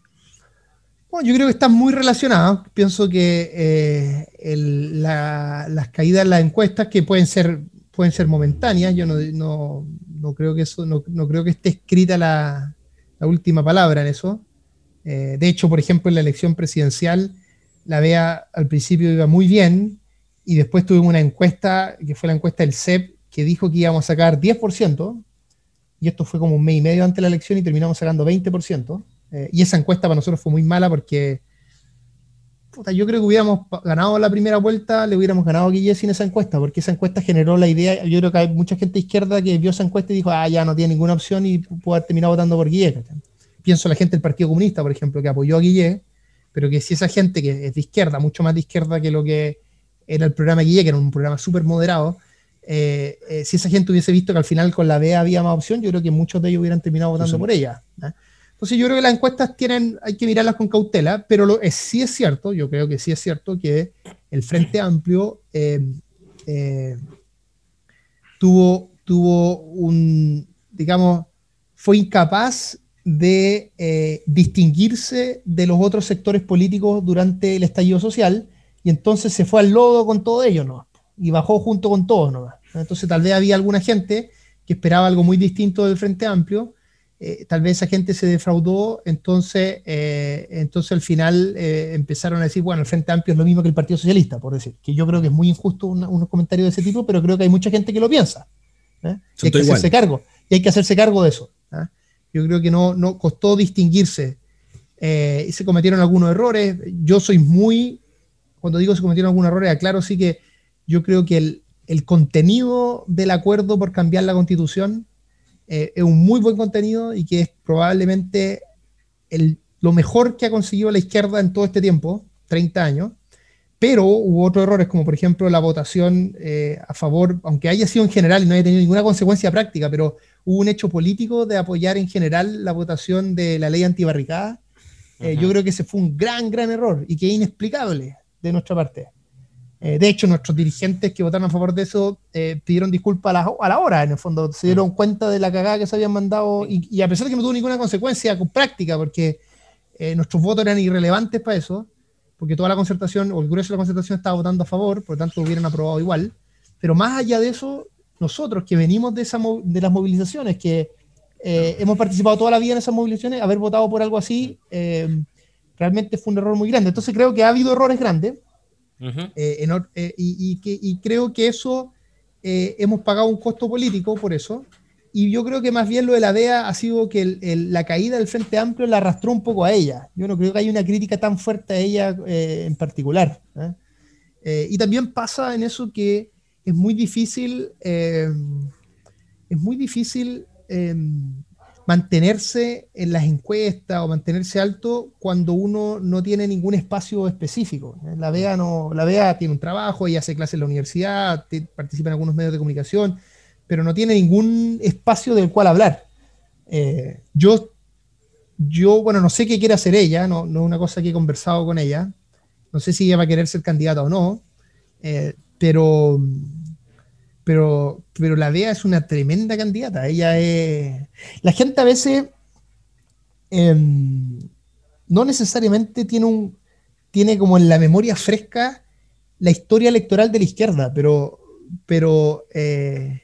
Bueno, yo creo que están muy relacionados. Pienso que eh, las caídas en las encuestas, que pueden ser, pueden ser momentáneas, yo no, no, creo que eso, no, creo que esté escrita la, última palabra en eso. Eh, de hecho, por ejemplo, en la elección presidencial, la VEA al principio iba muy bien y después tuvimos una encuesta, que fue la encuesta del CEP, que dijo que íbamos a sacar 10%, y esto fue como un mes y medio antes de la elección y terminamos sacando 20%. Eh, y esa encuesta para nosotros fue muy mala porque yo creo que hubiéramos ganado la primera vuelta, le hubiéramos ganado a Guille sin esa encuesta, porque esa encuesta generó la idea, yo creo que hay mucha gente izquierda que vio esa encuesta y dijo, ah, ya no tiene ninguna opción y pudo haber terminado votando por Guille. Pienso la gente del Partido Comunista, por ejemplo, que apoyó a Guille, pero que si esa gente que es de izquierda, mucho más de izquierda que lo que era el programa Guille, que era un programa súper moderado, eh, eh, si esa gente hubiese visto que al final con la B había más opción, yo creo que muchos de ellos hubieran terminado votando por ella. Entonces yo creo que las encuestas tienen, hay que mirarlas con cautela, pero lo, sí es cierto, yo creo que sí es cierto que el Frente Amplio eh, tuvo, tuvo un, digamos, fue incapaz de eh, distinguirse de los otros sectores políticos durante el estallido social y entonces se fue al lodo con todo ello, ¿no? Y bajó junto con todos, ¿no? Entonces tal vez había alguna gente que esperaba algo muy distinto del Frente Amplio eh, tal vez esa gente se defraudó, entonces, eh, entonces al final eh, empezaron a decir, bueno, el Frente Amplio es lo mismo que el Partido Socialista, por decir, que yo creo que es muy injusto unos comentarios de ese tipo, pero creo que hay mucha gente que lo piensa. Y hay que hacerse cargo, y hay que hacerse cargo de eso. Yo creo que no, no costó distinguirse y se cometieron algunos errores. Yo soy muy, cuando digo se cometieron algunos errores, aclaro sí que yo creo que el, el contenido del acuerdo por cambiar la constitución eh, es un muy buen contenido y que es probablemente el, lo mejor que ha conseguido la izquierda en todo este tiempo, 30 años, pero hubo otros errores, como por ejemplo la votación eh, a favor, aunque haya sido en general y no haya tenido ninguna consecuencia práctica, pero hubo un hecho político de apoyar en general la votación de la ley antibarricada. Eh, yo creo que ese fue un gran, gran error y que es inexplicable de nuestra parte. Eh, de hecho, nuestros dirigentes que votaron a favor de eso eh, pidieron disculpas a la, hora, en el fondo. Se dieron cuenta de la cagada que se habían mandado y, a pesar de que no tuvo ninguna consecuencia práctica, porque eh, nuestros votos eran irrelevantes para eso, porque toda la concertación o el grueso de la concertación estaba votando a favor, por lo tanto hubieran aprobado igual. Pero más allá de eso, nosotros que venimos de, esa, de las movilizaciones, que hemos participado toda la vida en esas movilizaciones, haber votado por algo así realmente fue un error muy grande. Entonces creo que ha habido errores grandes eh, eh, y, que, creo que eso eh, hemos pagado un costo político por eso. Y yo creo que más bien lo de la DEA ha sido que la caída del Frente Amplio la arrastró un poco a ella. Yo no creo que haya una crítica tan fuerte a ella en particular. y también pasa en eso que es muy difícil, es muy difícil mantenerse en las encuestas o mantenerse alto cuando uno no tiene ningún espacio específico. La BEA, no, la BEA tiene un trabajo, ella hace clases en la universidad, participa en algunos medios de comunicación, pero no tiene ningún espacio del cual hablar. Eh, yo, yo, bueno, no sé qué quiere hacer ella, no, no es una cosa que he conversado con ella, no sé si ella va a querer ser candidata o no, eh, pero pero, pero la DEA es una tremenda candidata. Ella es. La gente a veces em, no necesariamente tiene un. tiene como en la memoria fresca la historia electoral de la izquierda, pero, pero eh,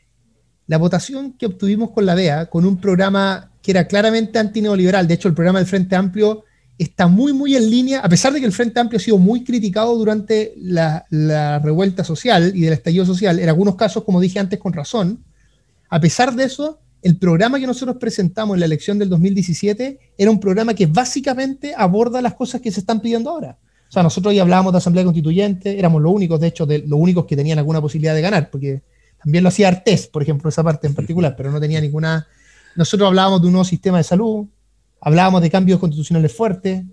la votación que obtuvimos con la DEA, con un programa que era claramente antineoliberal, de hecho el programa del Frente Amplio está muy, muy en línea, a pesar de que el Frente Amplio ha sido muy criticado durante la, revuelta social y del estallido social, en algunos casos, como dije antes, con razón, a pesar de eso, el programa que nosotros presentamos en la elección del 2017 era un programa que básicamente aborda las cosas que se están pidiendo ahora. O sea, nosotros ya hablábamos de Asamblea Constituyente, éramos los únicos, de hecho, de, los únicos que tenían alguna posibilidad de ganar, porque también lo hacía Artés, por ejemplo, esa parte en particular, pero no tenía ninguna... Nosotros hablábamos de un nuevo sistema de salud, hablábamos de cambios constitucionales fuertes,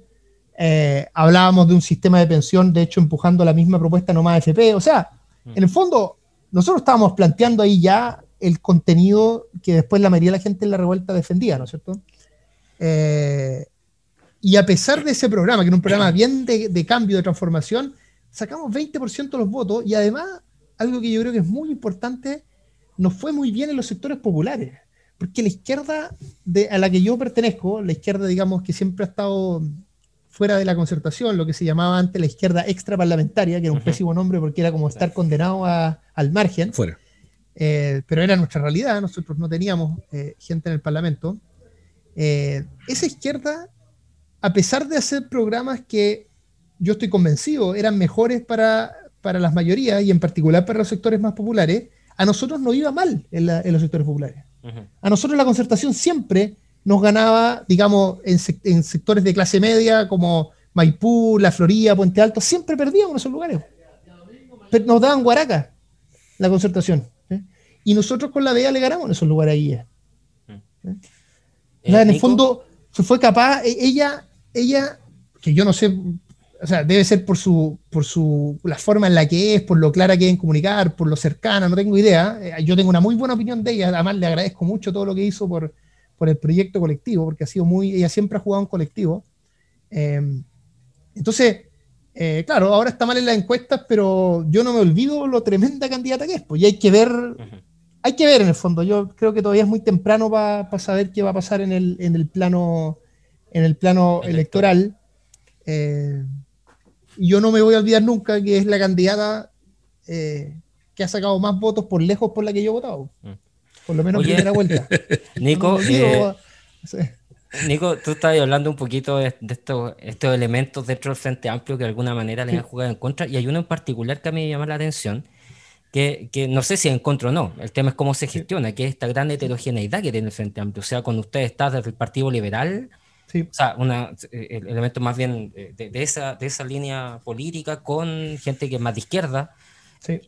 eh, hablábamos de un sistema de pensión, de hecho, empujando la misma propuesta no más FP. O sea, mm. en el fondo, nosotros estábamos planteando ahí ya el contenido que después la mayoría de la gente en la revuelta defendía, ¿no es cierto? Eh, y a pesar de ese programa, que era un programa bien de, cambio, de transformación, sacamos 20% de los votos y además, algo que yo creo que es muy importante, nos fue muy bien en los sectores populares. Porque la izquierda a la que yo pertenezco, la izquierda, digamos, que siempre ha estado fuera de la concertación, lo que se llamaba antes la izquierda extraparlamentaria, que era un pésimo nombre porque era como estar condenado al margen. Fuera. Eh, pero era nuestra realidad, nosotros no teníamos eh, gente en el Parlamento. Eh, esa izquierda, a pesar de hacer programas que yo estoy convencido eran mejores para, para las mayorías y en particular para los sectores más populares, a nosotros no iba mal en, los sectores populares. A nosotros la concertación siempre nos ganaba, digamos, en, en, sectores de clase media como Maipú, La Florida, Puente Alto, siempre perdíamos en esos lugares. Pero nos daban guaraca la concertación. Y nosotros con la DEA le ganamos en esos lugares ahí. Mm. ¿Eh? en el fondo, se fue capaz, e-, ella, ella, que yo no sé, o sea, debe ser por su, por su, la forma en la que es, por lo clara que es en comunicar, por lo cercana, no tengo idea. Eh, yo tengo una muy buena opinión de ella, además le agradezco mucho todo lo que hizo por, por el proyecto colectivo, porque ha sido muy, ella siempre ha jugado en colectivo. Em, entonces, eh, claro, ahora está mal en las encuestas, pero yo no me olvido lo tremenda candidata que es, pues y hay que ver hay que ver en el fondo. Yo creo que todavía es muy temprano para saber qué va a pasar en el, en el plano, en el plano electoral. Eh, yo no me voy a olvidar nunca que es la candidata eh, que ha sacado más votos por lejos por la que yo he votado. Mm. Por lo menos en primera vuelta. Nico, eh, Nico, tú estabas hablando un poquito de, estos, estos elementos dentro del Frente Amplio que de alguna manera les han jugado en contra, y hay uno en particular que a mí me llama la atención, que, no sé si encuentro o no, el tema es cómo se gestiona, que es esta gran heterogeneidad que tiene el Frente Amplio. O sea, cuando usted está desde el Partido Liberal, o sea, una, eh, el elemento más bien de, esa, de esa línea política con gente que es más de izquierda,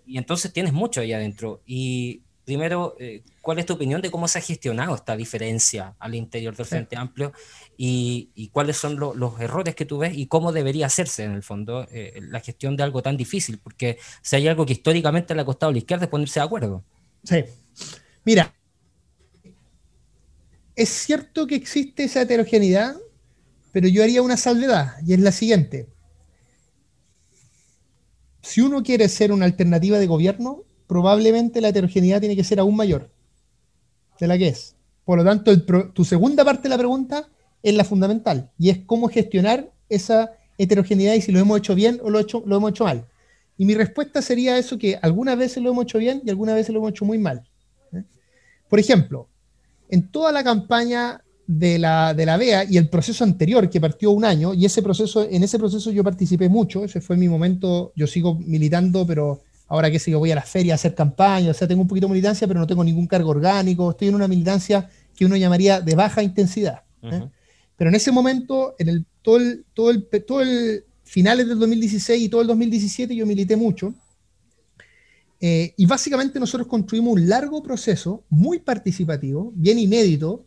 y entonces tienes mucho ahí adentro. Y primero, eh, ¿cuál es tu opinión de cómo se ha gestionado esta diferencia al interior del Frente Amplio y, cuáles son los errores que tú ves y cómo debería hacerse en el fondo eh, la gestión de algo tan difícil? Porque si hay algo que históricamente le ha costado a la izquierda es ponerse de acuerdo. Sí. Mira, es cierto que existe esa heterogeneidad, pero yo haría una salvedad y es la siguiente. Si uno quiere ser una alternativa de gobierno, probablemente la heterogeneidad tiene que ser aún mayor de la que es. Por lo tanto, tu segunda parte de la pregunta es la fundamental y es cómo gestionar esa heterogeneidad y si lo hemos hecho bien o lo, hemos hecho mal. Y mi respuesta sería eso que algunas veces lo hemos hecho bien y algunas veces lo hemos hecho muy mal. ¿eh? Por ejemplo, en toda la campaña de la, de la BEA y el proceso anterior que partió un año, y ese proceso, en ese proceso yo participé mucho, ese fue mi momento, yo sigo militando, pero ahora que sé yo voy a la feria a hacer campaña, o sea, tengo un poquito de militancia, pero no tengo ningún cargo orgánico, estoy en una militancia que uno llamaría de baja intensidad. ¿eh? Pero en ese momento, en el, todo, el, todo, el, todo el finales del 2016 y todo el 2017 yo milité mucho. Eh, y básicamente nosotros construimos un largo proceso muy participativo, bien inédito,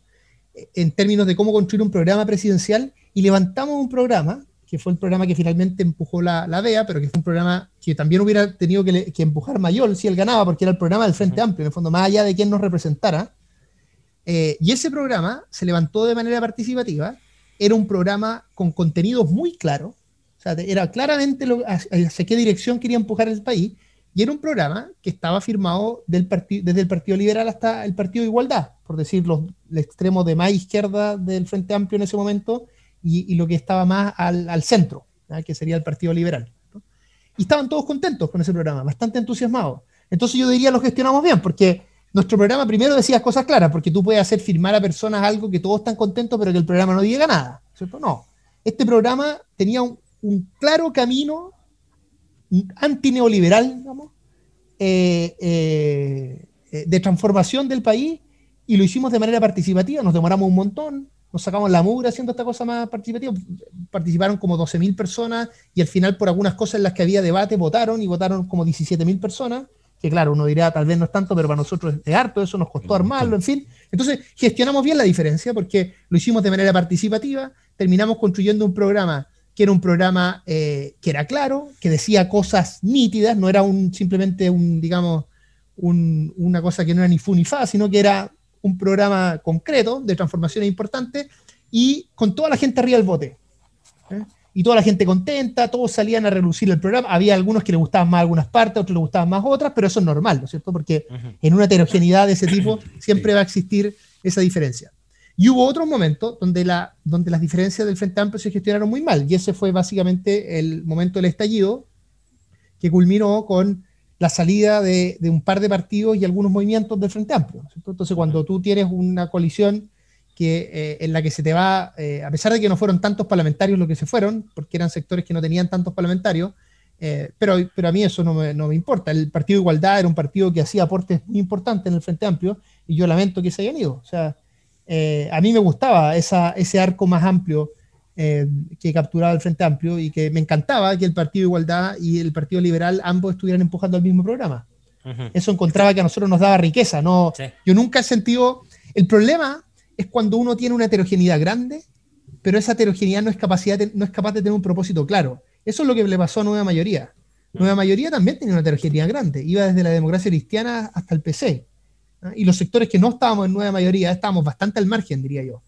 eh, en términos de cómo construir un programa presidencial y levantamos un programa que fue el programa que finalmente empujó la, la DEA, pero que fue un programa que también hubiera tenido que, empujar Mayor si él ganaba, porque era el programa del Frente Amplio, en el fondo, más allá de quien nos representara. Eh, y ese programa se levantó de manera participativa, era un programa con contenidos muy claros, o sea, era claramente lo, hacia qué dirección quería empujar el país, y era un programa que estaba firmado del desde el Partido Liberal hasta el Partido de Igualdad, por decir, los, el extremo de más izquierda del Frente Amplio en ese momento, y, lo que estaba más al, centro, que sería el Partido Liberal. Y estaban todos contentos con ese programa, bastante entusiasmados. Entonces yo diría lo gestionamos bien, porque nuestro programa primero decía cosas claras, porque tú puedes hacer firmar a personas algo que todos están contentos, pero que el programa no diga nada, ¿cierto? No. este programa tenía un, claro camino antineoliberal, digamos, eh, eh, eh, de transformación del país y lo hicimos de manera participativa, nos demoramos un montón, nos sacamos la mugre haciendo esta cosa más participativa, participaron como 12.000 personas y al final por algunas cosas en las que había debate votaron y votaron como 17.000 personas, que claro, uno dirá tal vez no es tanto, pero para nosotros es harto, eso nos costó armarlo, en fin. Entonces gestionamos bien la diferencia porque lo hicimos de manera participativa, terminamos construyendo un programa que era un programa eh, que era claro, que decía cosas nítidas, no era un, simplemente un, digamos, una cosa que no era ni fu ni fa, sino que era un programa concreto de transformaciones importantes y con toda la gente arriba del bote. ¿eh? Y toda la gente contenta, todos salían a relucir el programa. Había algunos que les gustaban más algunas partes, otros les gustaban más otras, pero eso es normal, ¿no es cierto? Porque en una heterogeneidad de ese tipo siempre va a existir esa diferencia. Y hubo otros momentos donde, la, donde las diferencias del Frente Amplio se gestionaron muy mal, y ese fue básicamente el momento del estallido, que culminó con la salida de, un par de partidos y algunos movimientos del Frente Amplio. Entonces, cuando tú tienes una coalición que, eh, en la que se te va, eh, a pesar de que no fueron tantos parlamentarios los que se fueron, porque eran sectores que no tenían tantos parlamentarios, eh, pero, pero a mí eso no me, no me, importa. El Partido de Igualdad era un partido que hacía aportes muy importantes en el Frente Amplio y yo lamento que se hayan ido. O sea, a mí me gustaba esa, ese arco más amplio eh, que capturaba el Frente Amplio y que me encantaba que el Partido de Igualdad y el Partido Liberal ambos estuvieran empujando el mismo programa. Eso encontraba que a nosotros nos daba riqueza. No, Yo nunca he sentido... El problema es cuando uno tiene una heterogeneidad grande, pero esa heterogeneidad no es, capacidad no es capaz de tener un propósito claro. Eso es lo que le pasó a Nueva Mayoría. Nueva Mayoría también tenía una heterogeneidad grande. Iba desde la democracia cristiana hasta el PC. Y los sectores que no estábamos en Nueva Mayoría estábamos bastante al margen, diría yo.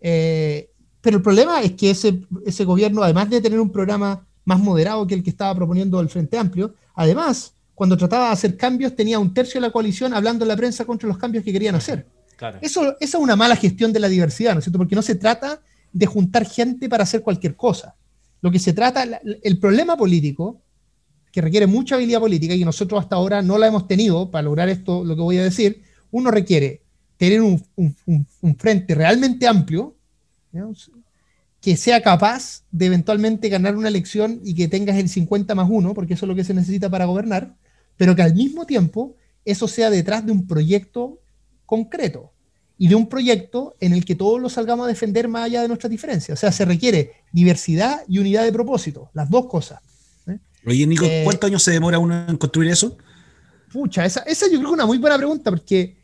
Eh, pero el problema es que ese, ese gobierno, además de tener un programa más moderado que el que estaba proponiendo el Frente Amplio, además, cuando trataba de hacer cambios, tenía un tercio de la coalición hablando en la prensa contra los cambios que querían hacer. Eso, esa es una mala gestión de la diversidad, ¿no es cierto? Porque no se trata de juntar gente para hacer cualquier cosa. Lo que se trata, el problema político, que requiere mucha habilidad política y nosotros hasta ahora no la hemos tenido para lograr esto, lo que voy a decir, uno requiere tener un, un frente realmente amplio, que sea capaz de eventualmente ganar una elección y que tengas el 50 más 1, porque eso es lo que se necesita para gobernar, pero que al mismo tiempo eso sea detrás de un proyecto concreto y de un proyecto en el que todos lo salgamos a defender más allá de nuestras diferencias. O sea, se requiere diversidad y unidad de propósito, las dos cosas. Oye, Nico, eh, ¿cuántos años se demora uno en construir eso? Pucha, esa, esa yo creo que es una muy buena pregunta, porque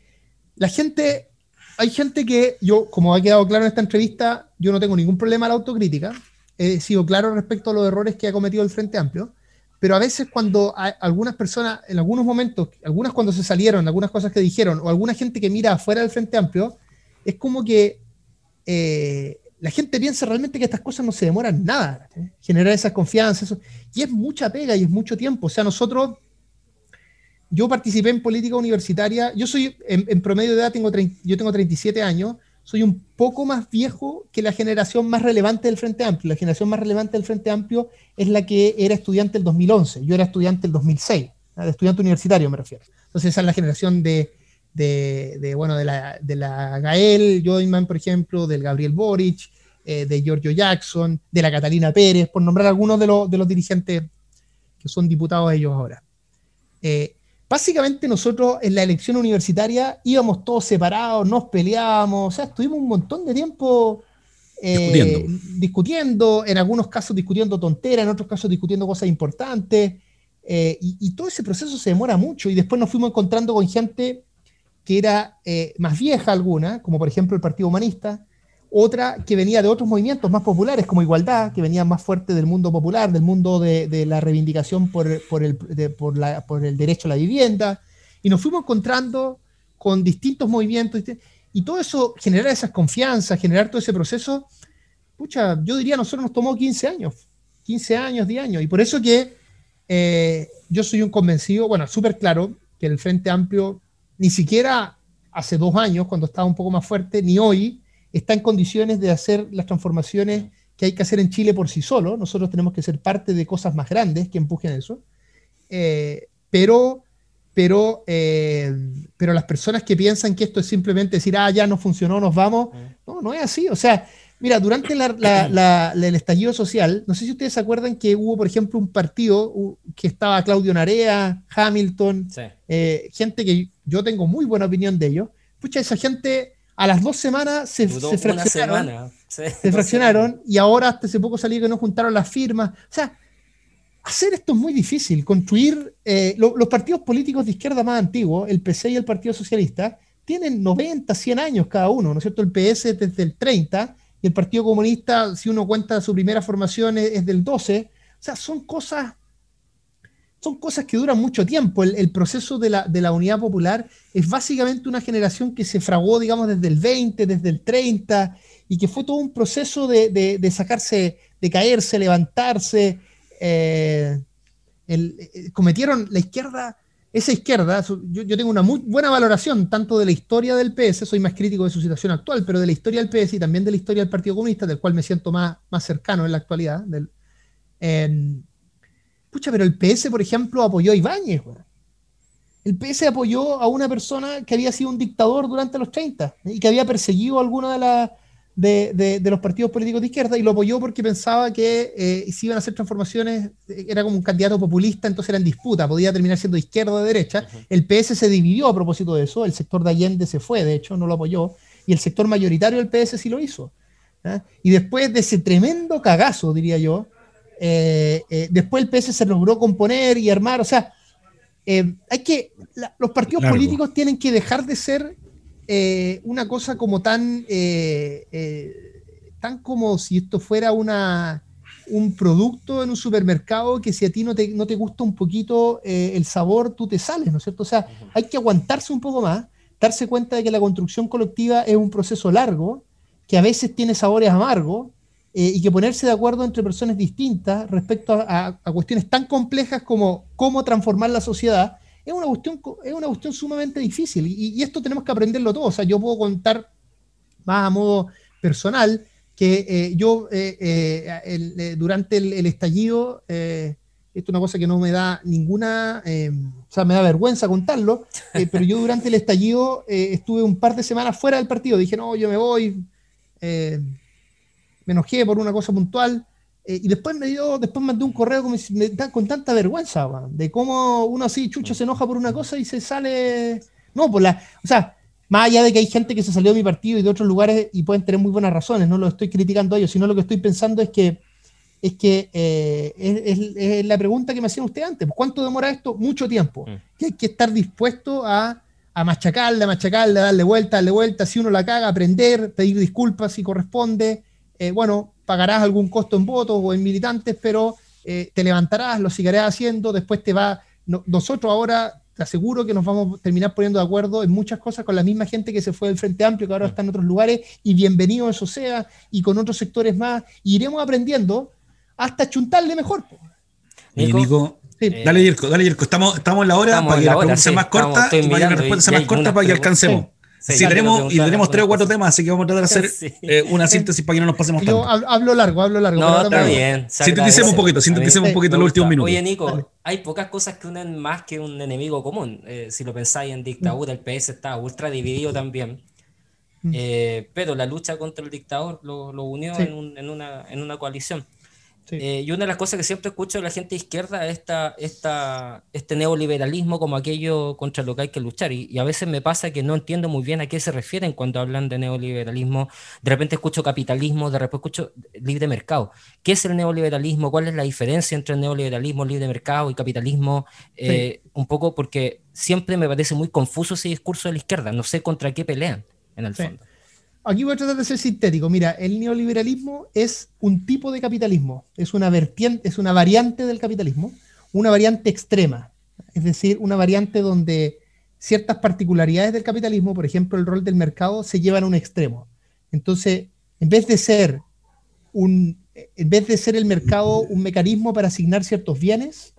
la gente hay gente que yo, como ha quedado claro en esta entrevista, yo no tengo ningún problema a la autocrítica. He sido claro respecto a los errores que ha cometido el Frente Amplio, pero a veces cuando hay algunas personas, en algunos momentos, algunas cuando se salieron, algunas cosas que dijeron, o alguna gente que mira afuera del Frente Amplio, es como que eh, la gente piensa realmente que estas cosas no se demoran nada, ¿eh? generar esa confianza, eso, y es mucha pega y es mucho tiempo. O sea, nosotros yo participé en política universitaria, yo soy, en, promedio de edad, tengo yo tengo 37 años, soy un poco más viejo que la generación más relevante del Frente Amplio. La generación más relevante del Frente Amplio es la que era estudiante del 2011, yo era estudiante del 2006, de estudiante universitario me refiero. Entonces esa es la generación de, de, bueno, de la, de la Gael Joyman, por ejemplo, del Gabriel Boric, eh, de Giorgio Jackson, de la Catalina Pérez, por nombrar algunos de, los, de los dirigentes que son diputados ellos ahora. Eh, Básicamente nosotros en la elección universitaria íbamos todos separados, nos peleábamos, o sea, estuvimos un montón de tiempo eh, discutiendo. en algunos casos discutiendo tonteras, en otros casos discutiendo cosas importantes, eh, y, todo ese proceso se demora mucho y después nos fuimos encontrando con gente que era eh, más vieja alguna, como por ejemplo el Partido Humanista, otra que venía de otros movimientos más populares, como Igualdad, que venía más fuerte del mundo popular, del mundo de, la reivindicación por, el, derecho a la vivienda, y nos fuimos encontrando con distintos movimientos, y todo eso, generar esas confianzas, generar todo ese proceso, pucha, yo diría, a nosotros nos tomó 15 años, 15 años, 10 años, y por eso que eh, yo soy un convencido, bueno, súper claro, que el Frente Amplio, ni siquiera hace dos años, cuando estaba un poco más fuerte, ni hoy, está en condiciones de hacer las transformaciones que hay que hacer en Chile por sí solo. Nosotros tenemos que ser parte de cosas más grandes que empujen eso. Eh, pero, pero, eh, pero las personas que piensan que esto es simplemente decir, ah, ya no funcionó, nos vamos, no, no es así. O sea, Mira, durante el estallido social, no sé si ustedes se acuerdan que hubo, por ejemplo, un partido que estaba Claudio Narea, Hamilton, eh, gente que yo tengo muy buena opinión de ellos. Pucha, esa gente a las dos semanas se, fraccionaron. se fraccionaron y ahora hasta hace poco salió que no juntaron las firmas. O sea, hacer esto es muy difícil. Construir eh, los partidos políticos de izquierda más antiguos, el PC y el Partido Socialista, tienen 90, 100 años cada uno, ¿no es cierto? El PS desde el 30 y el Partido Comunista, si uno cuenta su primera formación, es, del 12. O sea, son cosas, son cosas que duran mucho tiempo. El, proceso de la, unidad popular es básicamente una generación que se fraguó, digamos, desde el 20, desde el 30, y que fue todo un proceso de, sacarse, de caerse, levantarse. Eh, eh, cometieron la izquierda esa izquierda, yo, tengo una muy buena valoración tanto de la historia del PS, soy más crítico de su situación actual, pero de la historia del PS y también de la historia del Partido Comunista, del cual me siento más, más cercano en la actualidad. Pucha, pero el PS, por ejemplo, apoyó a Ibáñez. El PS apoyó a una persona que había sido un dictador durante los 30 y que había perseguido a alguna de de, los partidos políticos de izquierda y lo apoyó porque pensaba que eh, si iban a hacer transformaciones eh, era como un candidato populista, entonces era en disputa, podía terminar siendo izquierda o de derecha. El PS se dividió a propósito de eso, el sector de Allende se fue, de hecho, no lo apoyó, y el sector mayoritario del PS sí lo hizo. Y después de ese tremendo cagazo, diría yo, eh, después el PS se logró componer y armar, o sea, hay que, los partidos políticos tienen que dejar de ser eh, una cosa como tan, eh, eh, tan como si esto fuera una, un producto en un supermercado que si a ti no te, no te gusta un poquito el sabor, tú te sales, ¿no es cierto? O sea, hay que aguantarse un poco más, darse cuenta de que la construcción colectiva es un proceso largo, que a veces tiene sabores amargos, y que ponerse de acuerdo entre personas distintas respecto a, cuestiones tan complejas como cómo transformar la sociedad es una cuestión, es una cuestión sumamente difícil y, esto tenemos que aprenderlo todo. O sea, yo puedo contar más a modo personal que eh, yo eh, eh, durante el, estallido, esto es una cosa que no me da ninguna, o sea, me da vergüenza contarlo, pero yo durante el estallido estuve un par de semanas fuera del partido. Dije, no, yo me voy, me enojé por una cosa puntual eh, y después me dio, después mandé un correo con, con tanta vergüenza, de cómo uno así, chucho, se enoja por una cosa y se sale. No, por la. O sea, más allá de que hay gente que se salió de mi partido y de otros lugares y pueden tener muy buenas razones, no lo estoy criticando a ellos, sino lo que estoy pensando es que es que eh, es, la pregunta que me hacían usted antes. ¿Cuánto demora esto? Mucho tiempo. Mm. Que hay que estar dispuesto a, a machacarle, a machacarle, a darle vuelta, darle vuelta. Si uno la caga, aprender, pedir disculpas si corresponde. Eh, bueno, pagarás algún costo en votos o en militantes, pero eh, te levantarás, lo seguirás haciendo, después te va... nosotros ahora te aseguro que nos vamos a terminar poniendo de acuerdo en muchas cosas con la misma gente que se fue del Frente Amplio, que ahora está en otros lugares, y bienvenido eso sea, y con otros sectores más, y iremos aprendiendo hasta chuntarle mejor. Nico, dale, Yerko, dale, Yerko. Estamos, estamos en la hora para que la, pregunta sea más corta y para que la respuesta sea más corta para que alcancemos. Sí, tenemos, y tenemos tres o cuatro temas, así que vamos a tratar de hacer eh, una síntesis para que no nos pasemos tanto. Yo hablo largo, hablo largo. No, está bien. Sinteticemos un poquito, sinteticemos un poquito en los últimos minutos. Oye, Nico, hay pocas cosas que unen más que un enemigo común. Eh, si lo pensáis en dictadura, el PS está ultra dividido también. Mm. Eh, pero la lucha contra el dictador lo, lo unió en, un, en, una, en una coalición. Eh, y una de las cosas que siempre escucho de la gente izquierda es esta, esta, este neoliberalismo como aquello contra lo que hay que luchar. Y, a veces me pasa que no entiendo muy bien a qué se refieren cuando hablan de neoliberalismo. De repente escucho capitalismo, de repente escucho libre mercado. ¿Qué es el neoliberalismo? ¿Cuál es la diferencia entre el neoliberalismo, libre mercado y capitalismo? Eh, un poco porque siempre me parece muy confuso ese discurso de la izquierda. No sé contra qué pelean en el fondo. Aquí voy a tratar de ser sintético. Mira, el neoliberalismo es un tipo de capitalismo, es una vertiente, es una variante del capitalismo, una variante extrema, es decir, una variante donde ciertas particularidades del capitalismo, por ejemplo, el rol del mercado, se llevan a un extremo. Entonces, en vez de ser un, en vez de ser el mercado un mecanismo para asignar ciertos bienes,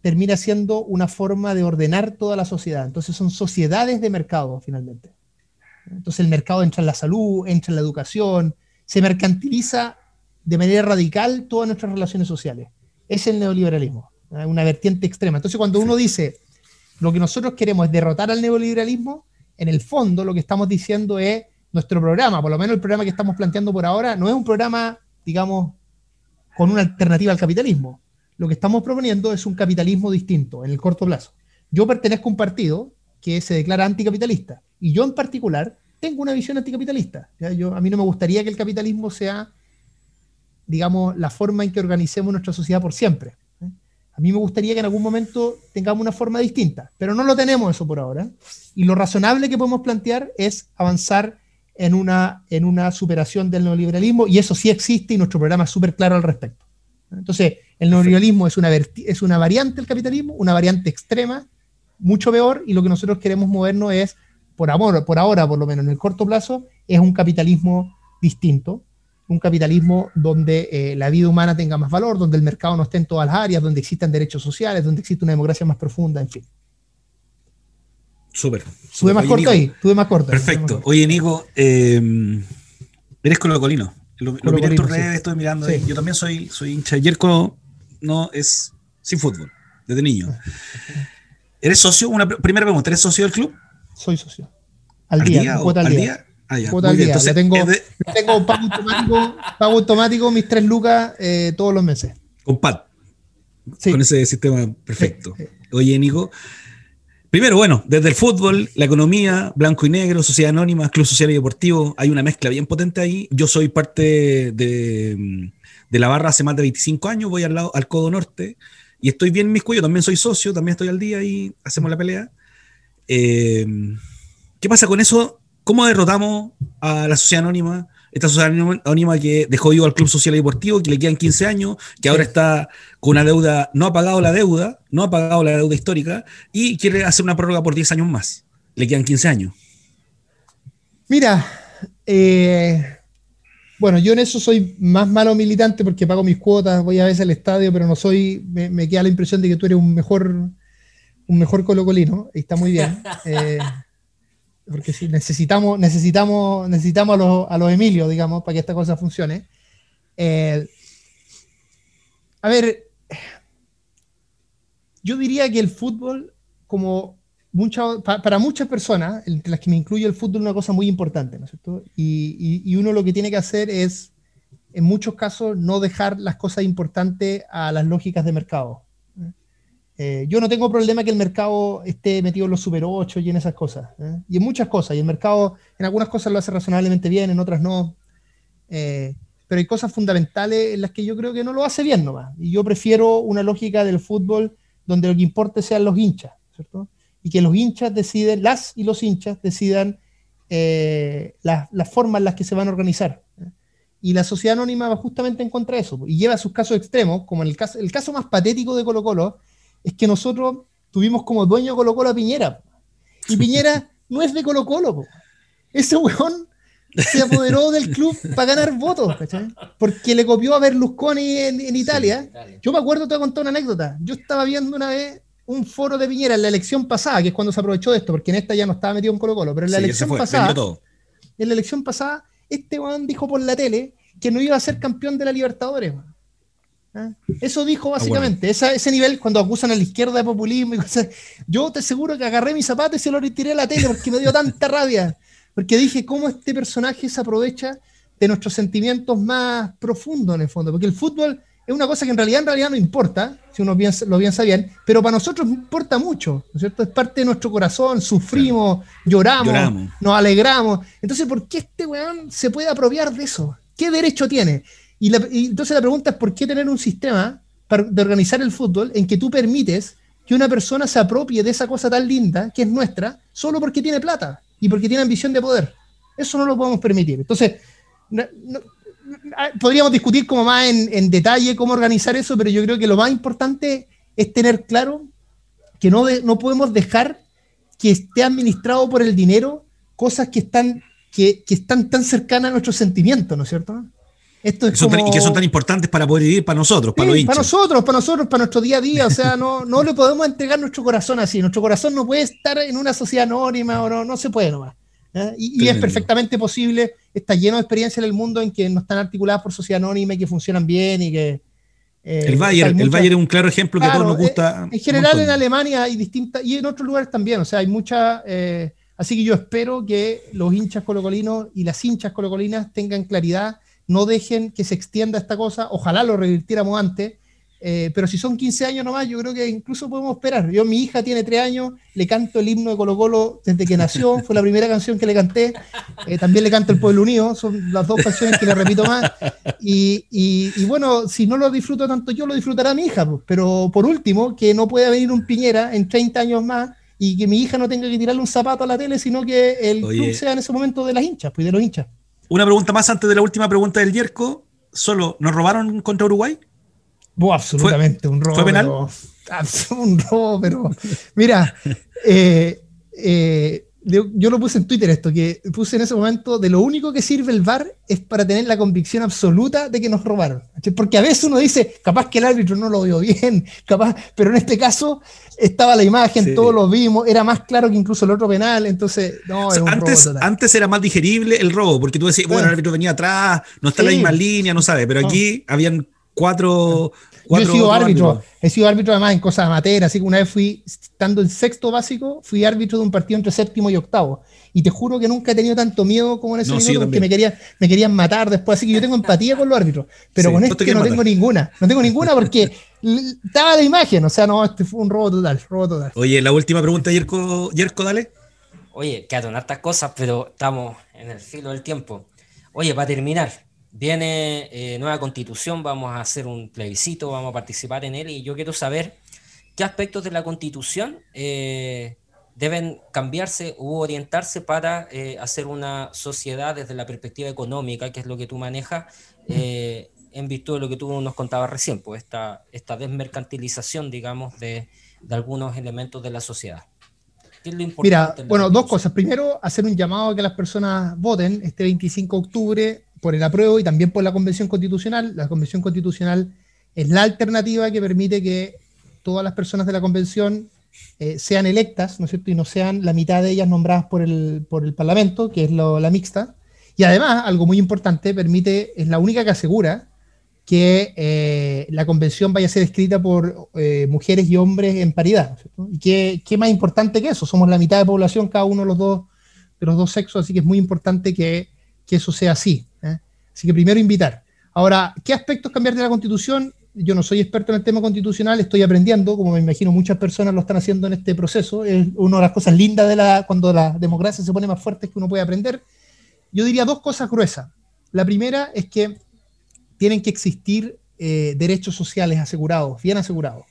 termina siendo una forma de ordenar toda la sociedad. Entonces son sociedades de mercado finalmente. Entonces el mercado entra en la salud, entra en la educación, se mercantiliza de manera radical todas nuestras relaciones sociales. Es el neoliberalismo, una vertiente extrema. Entonces cuando uno dice lo que nosotros queremos es derrotar al neoliberalismo, en el fondo lo que estamos diciendo es nuestro programa, por lo menos el programa que estamos planteando por ahora, no es un programa, digamos, con una alternativa al capitalismo. Lo que estamos proponiendo es un capitalismo distinto en el corto plazo. Yo pertenezco a un partido que se declara anticapitalista y yo en particular tengo una visión anticapitalista. Yo, a mí no me gustaría que el capitalismo sea, digamos, la forma en que organicemos nuestra sociedad por siempre. ¿eh? A mí me gustaría que en algún momento tengamos una forma distinta, pero no lo tenemos eso por ahora. Y lo razonable que podemos plantear es avanzar en una, en una superación del neoliberalismo, y eso sí existe y nuestro programa es súper claro al respecto. Entonces, el neoliberalismo es una, es una variante del capitalismo, una variante extrema, mucho peor, y lo que nosotros queremos movernos es por, amor, por ahora, por lo menos en el corto plazo, es un capitalismo distinto, un capitalismo donde eh, la vida humana tenga más valor, donde el mercado no esté en todas las áreas, donde existan derechos sociales, donde existe una democracia más profunda, en fin. Súper. Tuve más corto ahí, tuve más corto. Perfecto. Oye, Nico, eh, eres colocolino. Lo, lo miré en tus redes, estoy mirando. Yo también soy, soy hincha. Yerko no es sin fútbol, desde niño. ¿Eres socio? Una primera pregunta, ¿eres socio del club? Soy socio. Al, día, cuota al día. Ah, ya. Cuota al día. tengo, tengo pago, automático, pago automático, mis tres lucas eh, todos los meses. Con PAD. Con ese sistema perfecto. Oye, Nico. Primero, bueno, desde el fútbol, la economía, blanco y negro, sociedad anónima, club social y deportivo, hay una mezcla bien potente ahí. Yo soy parte de, de la barra hace más de 25 años, voy al lado al Codo Norte y estoy bien en mis cuellos, también soy socio, también estoy al día y hacemos la pelea. Eh, ¿Qué pasa con eso? ¿Cómo derrotamos a la sociedad anónima? Esta sociedad anónima que dejó vivo al Club Social y Deportivo, que le quedan 15 años, que ahora está con una deuda, no ha pagado la deuda, no ha pagado la deuda histórica y quiere hacer una prórroga por 10 años más. Le quedan 15 años. Mira, eh, bueno, yo en eso soy más malo militante porque pago mis cuotas, voy a veces al estadio, pero no soy, me, me queda la impresión de que tú eres un mejor un mejor colocolino, y está muy bien. Eh, porque sí, necesitamos, necesitamos, necesitamos a los, a los Emilios, digamos, para que esta cosa funcione. Eh, a ver, yo diría que el fútbol, como mucha, para muchas personas, entre las que me incluye el fútbol, es una cosa muy importante, ¿no es cierto? Y, y, uno lo que tiene que hacer es, en muchos casos, no dejar las cosas importantes a las lógicas de mercado. Eh, yo no tengo problema que el mercado esté metido en los super 8 y en esas cosas. ¿eh? Y en muchas cosas. Y el mercado en algunas cosas lo hace razonablemente bien, en otras no. Eh, pero hay cosas fundamentales en las que yo creo que no lo hace bien nomás. Y yo prefiero una lógica del fútbol donde lo que importe sean los hinchas, ¿cierto? Y que los hinchas deciden, las y los hinchas decidan las, las, formas en las que se van a organizar. Y la sociedad anónima va justamente en contra de eso. Y lleva sus casos extremos, como en el caso, el caso más patético de Colo Colo, es que nosotros tuvimos como dueño Colo Colo a Piñera. Y Piñera no es de Colo Colo. Ese weón se apoderó del club para ganar votos, Porque le copió a Berlusconi en, Italia. Yo me acuerdo, te voy a contar una anécdota. Yo estaba viendo una vez un foro de Piñera en la elección pasada, que es cuando se aprovechó de esto, porque en esta ya no estaba metido en Colo Colo, pero en la elección pasada, en la elección pasada, este weón dijo por la tele que no iba a ser campeón de la Libertadores. ¿Ah? Eso dijo ah, básicamente, ese nivel cuando acusan a la izquierda de populismo y cosas. Yo te aseguro que agarré mi zapato y se lo retiré a la tele porque me dio tanta rabia. Porque dije cómo este personaje se aprovecha de nuestros sentimientos más profundos en el fondo. Porque el fútbol es una cosa que en realidad en realidad no importa, si uno lo piensa bien, pero para nosotros importa mucho, ¿no es cierto? Es parte de nuestro corazón, sufrimos, lloramos, nos alegramos. Entonces, ¿por qué este weón se puede apropiar de eso? ¿Qué derecho tiene? Y, entonces la pregunta es, ¿por qué tener un sistema de organizar el fútbol en que tú permites que una persona se apropie de esa cosa tan linda que es nuestra solo porque tiene plata y porque tiene ambición de poder? Eso no lo podemos permitir. Entonces, podríamos discutir como más en, detalle cómo organizar eso, pero yo creo que lo más importante es tener claro que no, no podemos dejar que esté administrado por el dinero cosas que están, que, que están tan cercanas a nuestros sentimientos, ¿no es cierto? Esto es y que son tan importantes para poder vivir para nosotros, para los hinchas. Para nosotros, para nosotros, para nuestro día a día. O sea, no, no le podemos entregar nuestro corazón así. Nuestro corazón no puede estar en una sociedad anónima o no, no se puede nomás. ¿eh? Y, es perfectamente posible, está lleno de experiencias en el mundo en que no están articuladas por sociedad anónima y que funcionan bien y que... Eh, el Bayern, el Bayern es un claro ejemplo que a todos nos gusta. Eh, en general en Alemania hay distintas, y en otros lugares también, o sea, hay mucha... Así que yo espero que los hinchas colocolinos y las hinchas colocolinas tengan claridad, no dejen que se extienda esta cosa, ojalá lo revirtiéramos antes, eh, pero si son 15 años nomás, yo creo que incluso podemos esperar. Yo, mi hija tiene 3 años, le canto el himno de Colo Colo desde que nació, fue la primera canción que le canté. Eh, también le canto El Pueblo Unido, son las dos canciones que le repito más. Y, y, bueno, si no lo disfruto tanto yo, lo disfrutará mi hija. Pues. Pero por último, que no pueda venir un Piñera en 30 años más y que mi hija no tenga que tirarle un zapato a la tele, sino que el club sea en ese momento de las hinchas, pues de los hinchas. Una pregunta más antes de la última pregunta del Yerko. Solo, ¿nos robaron contra Uruguay? absolutamente, un robo. ¿Fue penal? un robo, pero. Mira, eh, eh, yo, lo puse en Twitter esto, que puse en ese momento, de lo único que sirve el VAR es para tener la convicción absoluta de que nos robaron. Porque a veces uno dice, capaz que el árbitro no lo vio bien, capaz, pero en este caso estaba la imagen, todos lo vimos, era más claro que incluso el otro penal, entonces, no, antes, antes era más digerible el robo, porque tú decías, bueno, el árbitro venía atrás, no está en la misma línea, no sabe, pero aquí habían cuatro, Yo he sido árbitro, he sido árbitro además en cosas amateur, así que una vez fui, estando en sexto básico, fui árbitro de un partido entre séptimo y octavo. Y te juro que nunca he tenido tanto miedo como en ese momento porque me, quería, me querían matar después. Así que yo tengo empatía con los árbitros, pero con este no tengo ninguna. No tengo ninguna porque estaba la imagen, o sea, no, este fue un robo total, robo total. Oye, la última pregunta, Yerko, Yerko dale. Oye, quedan hartas cosas, pero estamos en el filo del tiempo. Oye, para terminar, Viene eh, nueva constitución, vamos a hacer un plebiscito, vamos a participar en él y yo quiero saber qué aspectos de la constitución eh, deben cambiarse u orientarse para eh, hacer una sociedad desde la perspectiva económica, que es lo que tú manejas, en virtud de lo que tú nos contabas recién, pues esta, esta desmercantilización, digamos, de, de algunos elementos de la sociedad. Mira, bueno, dos cosas. Primero, hacer un llamado a que las personas voten este 25 de octubre por el apruebo y también por la Convención Constitucional. La Convención Constitucional es la alternativa que permite que todas las personas de la Convención eh, sean electas, ¿no es cierto? Y no sean la mitad de ellas nombradas por el, por el Parlamento, que es la mixta. Y además, algo muy importante, permite, es la única que asegura que eh, la convención vaya a ser escrita por eh, mujeres y hombres en paridad. ¿Y qué, qué, más importante que eso? Somos la mitad de población, cada uno de los dos, de los dos sexos, así que es muy importante que, que eso sea así. ¿eh? Así que primero invitar. Ahora, ¿qué aspectos cambiar de la constitución? Yo no soy experto en el tema constitucional, estoy aprendiendo, como me imagino muchas personas lo están haciendo en este proceso. Es una de las cosas lindas de la, cuando la democracia se pone más fuerte es que uno puede aprender. Yo diría dos cosas gruesas. La primera es que tienen que existir eh, derechos sociales asegurados, bien asegurados,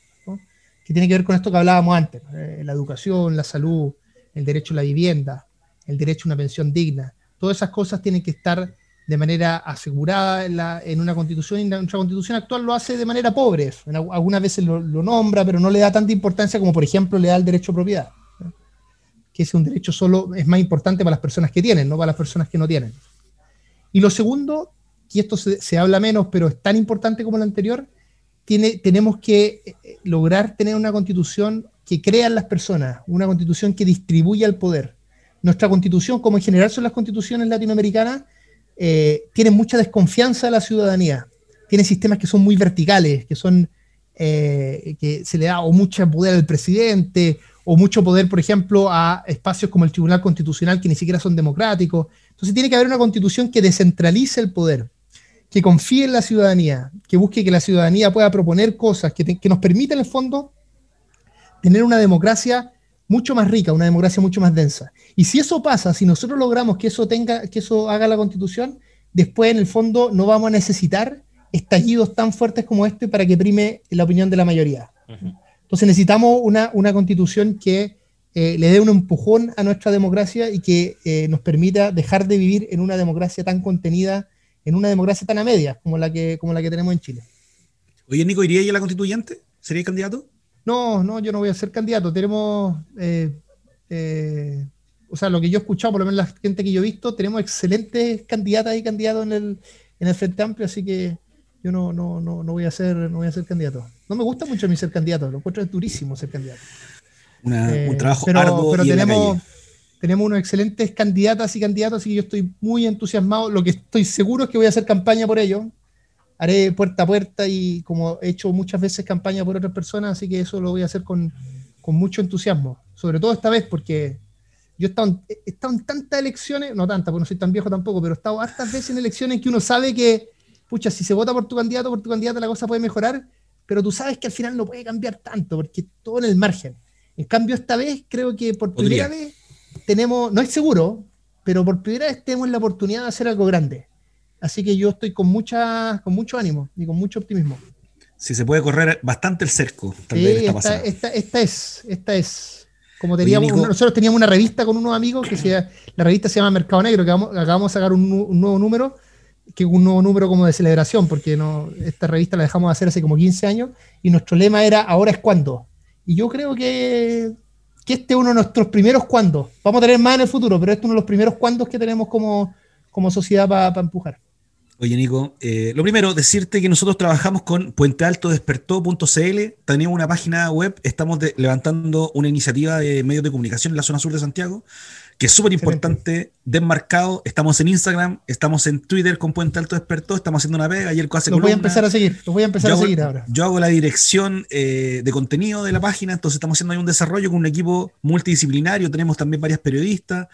que tiene que ver con esto que hablábamos antes, eh, la educación, la salud, el derecho a la vivienda, el derecho a una pensión digna. Todas esas cosas tienen que estar de manera asegurada en, una constitución y nuestra constitución actual lo hace de manera pobre. algunas veces lo, nombra, pero no le da tanta importancia como por ejemplo le da el derecho a propiedad, que es un derecho solo, es más importante para las personas que tienen, no para las personas que no tienen. Y lo segundo, y esto se, habla menos, pero es tan importante como lo anterior, tiene, tenemos que eh, lograr tener una constitución que crea en las personas, una constitución que distribuya el poder. Nuestra constitución, como en general son las constituciones latinoamericanas, eh, tiene mucha desconfianza de la ciudadanía. Tiene sistemas que son muy verticales, que son eh, que se le da o mucho poder al presidente, o mucho poder, por ejemplo, a espacios como el Tribunal Constitucional que ni siquiera son democráticos. Entonces tiene que haber una constitución que descentralice el poder, que confíe en la ciudadanía, que busque que la ciudadanía pueda proponer cosas, que, que nos permita en el fondo tener una democracia mucho más rica, una democracia mucho más densa. Y si eso pasa, si nosotros logramos que eso tenga, que eso haga la constitución, después en el fondo no vamos a necesitar estallidos tan fuertes como este para que prime la opinión de la mayoría. Entonces necesitamos una, una constitución que eh, le dé un empujón a nuestra democracia y que eh, nos permita dejar de vivir en una democracia tan contenida, en una democracia tan a medias como la que, como la que tenemos en Chile. Oye, Nico, ¿iría ella la constituyente? ¿Sería candidato? No, no, yo no voy a ser candidato. Tenemos, eh, eh, o sea, lo que yo he escuchado, por lo menos la gente que yo he visto, tenemos excelentes candidatas y candidatos en el, en el Frente Amplio, así que yo no, no, no, no voy a ser, no voy a ser candidato. No me gusta mucho a mí ser candidato, lo encuentro durísimo ser candidato. un eh, trabajo pero, arduo pero tenemos, tenemos unos excelentes candidatas y candidatos, así que yo estoy muy entusiasmado. Lo que estoy seguro es que voy a hacer campaña por ellos haré puerta a puerta y como he hecho muchas veces campaña por otras personas, así que eso lo voy a hacer con, mucho entusiasmo, sobre todo esta vez porque Yo he estado, he estado en tantas elecciones, no tantas, porque no soy tan viejo tampoco, pero he estado hartas veces en elecciones que uno sabe que, pucha, si se vota por tu candidato, por tu candidata, la cosa puede mejorar, pero tú sabes que al final no puede cambiar tanto, porque todo en el margen. En cambio, esta vez creo que por primera vez tenemos, no es seguro, pero por primera vez tenemos la oportunidad de hacer algo grande. Así que yo estoy con, mucha, con mucho ánimo y con mucho optimismo. Si se puede correr bastante el cerco, tal vez esta, esta, esta, es, esta es. Como teníamos, nosotros teníamos una revista con unos amigos que se, la revista se llama Mercado Negro, que acabamos, de sacar un, un, nuevo número, que es un nuevo número como de celebración, porque no, esta revista la dejamos de hacer hace como 15 años, y nuestro lema era ahora es cuando. Y yo creo que, que este es uno de nuestros primeros cuando. Vamos a tener más en el futuro, pero este es uno de los primeros cuandos que tenemos como, como sociedad para empujar. Oye, Nico, eh, lo primero, decirte que nosotros trabajamos con puentealtodespertó.cl, tenemos una página web, estamos levantando una iniciativa de medios de comunicación en la zona sur de Santiago, que es súper importante, desmarcado, estamos en Instagram, estamos en Twitter con Puente Alto Despertó, estamos haciendo una pega, ayer hace Los voy a empezar a seguir, los voy a empezar a seguir ahora. Yo hago la dirección eh, de contenido de la página, entonces estamos haciendo ahí un desarrollo con un equipo multidisciplinario, tenemos también varias periodistas,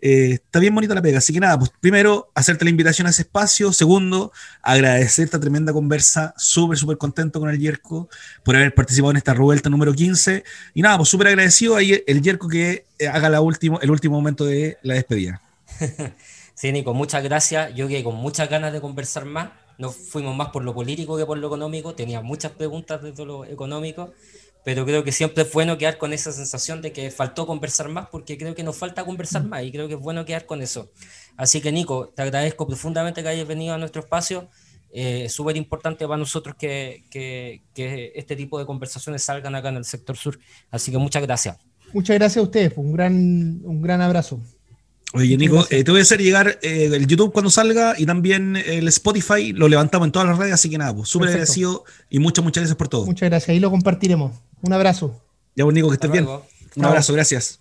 eh, está bien bonita la pega. Así que nada, pues primero, hacerte la invitación a ese espacio. Segundo, agradecer esta tremenda conversa. Súper, súper contento con el Yerko por haber participado en esta revuelta número 15. Y nada, pues súper agradecido ahí el Yerko que eh, haga la último, el último momento de la despedida. Sí, Nico, muchas gracias. Yo que con muchas ganas de conversar más. Nos fuimos más por lo político que por lo económico. Tenía muchas preguntas desde lo económico pero creo que siempre es bueno quedar con esa sensación de que faltó conversar más, porque creo que nos falta conversar más y creo que es bueno quedar con eso. Así que Nico, te agradezco profundamente que hayas venido a nuestro espacio. Eh, es súper importante para nosotros que, que, que, este tipo de conversaciones salgan acá en el sector sur. Así que muchas gracias. Muchas gracias a ustedes, un gran, un gran abrazo. Oye, Nico, eh, te voy a hacer llegar eh, el YouTube cuando salga y también el Spotify, lo levantamos en todas las redes, así que nada, pues súper agradecido y muchas, muchas gracias por todo. Muchas gracias, ahí lo compartiremos. Un abrazo. Ya, Nico, que estés bien. Un abrazo, gracias.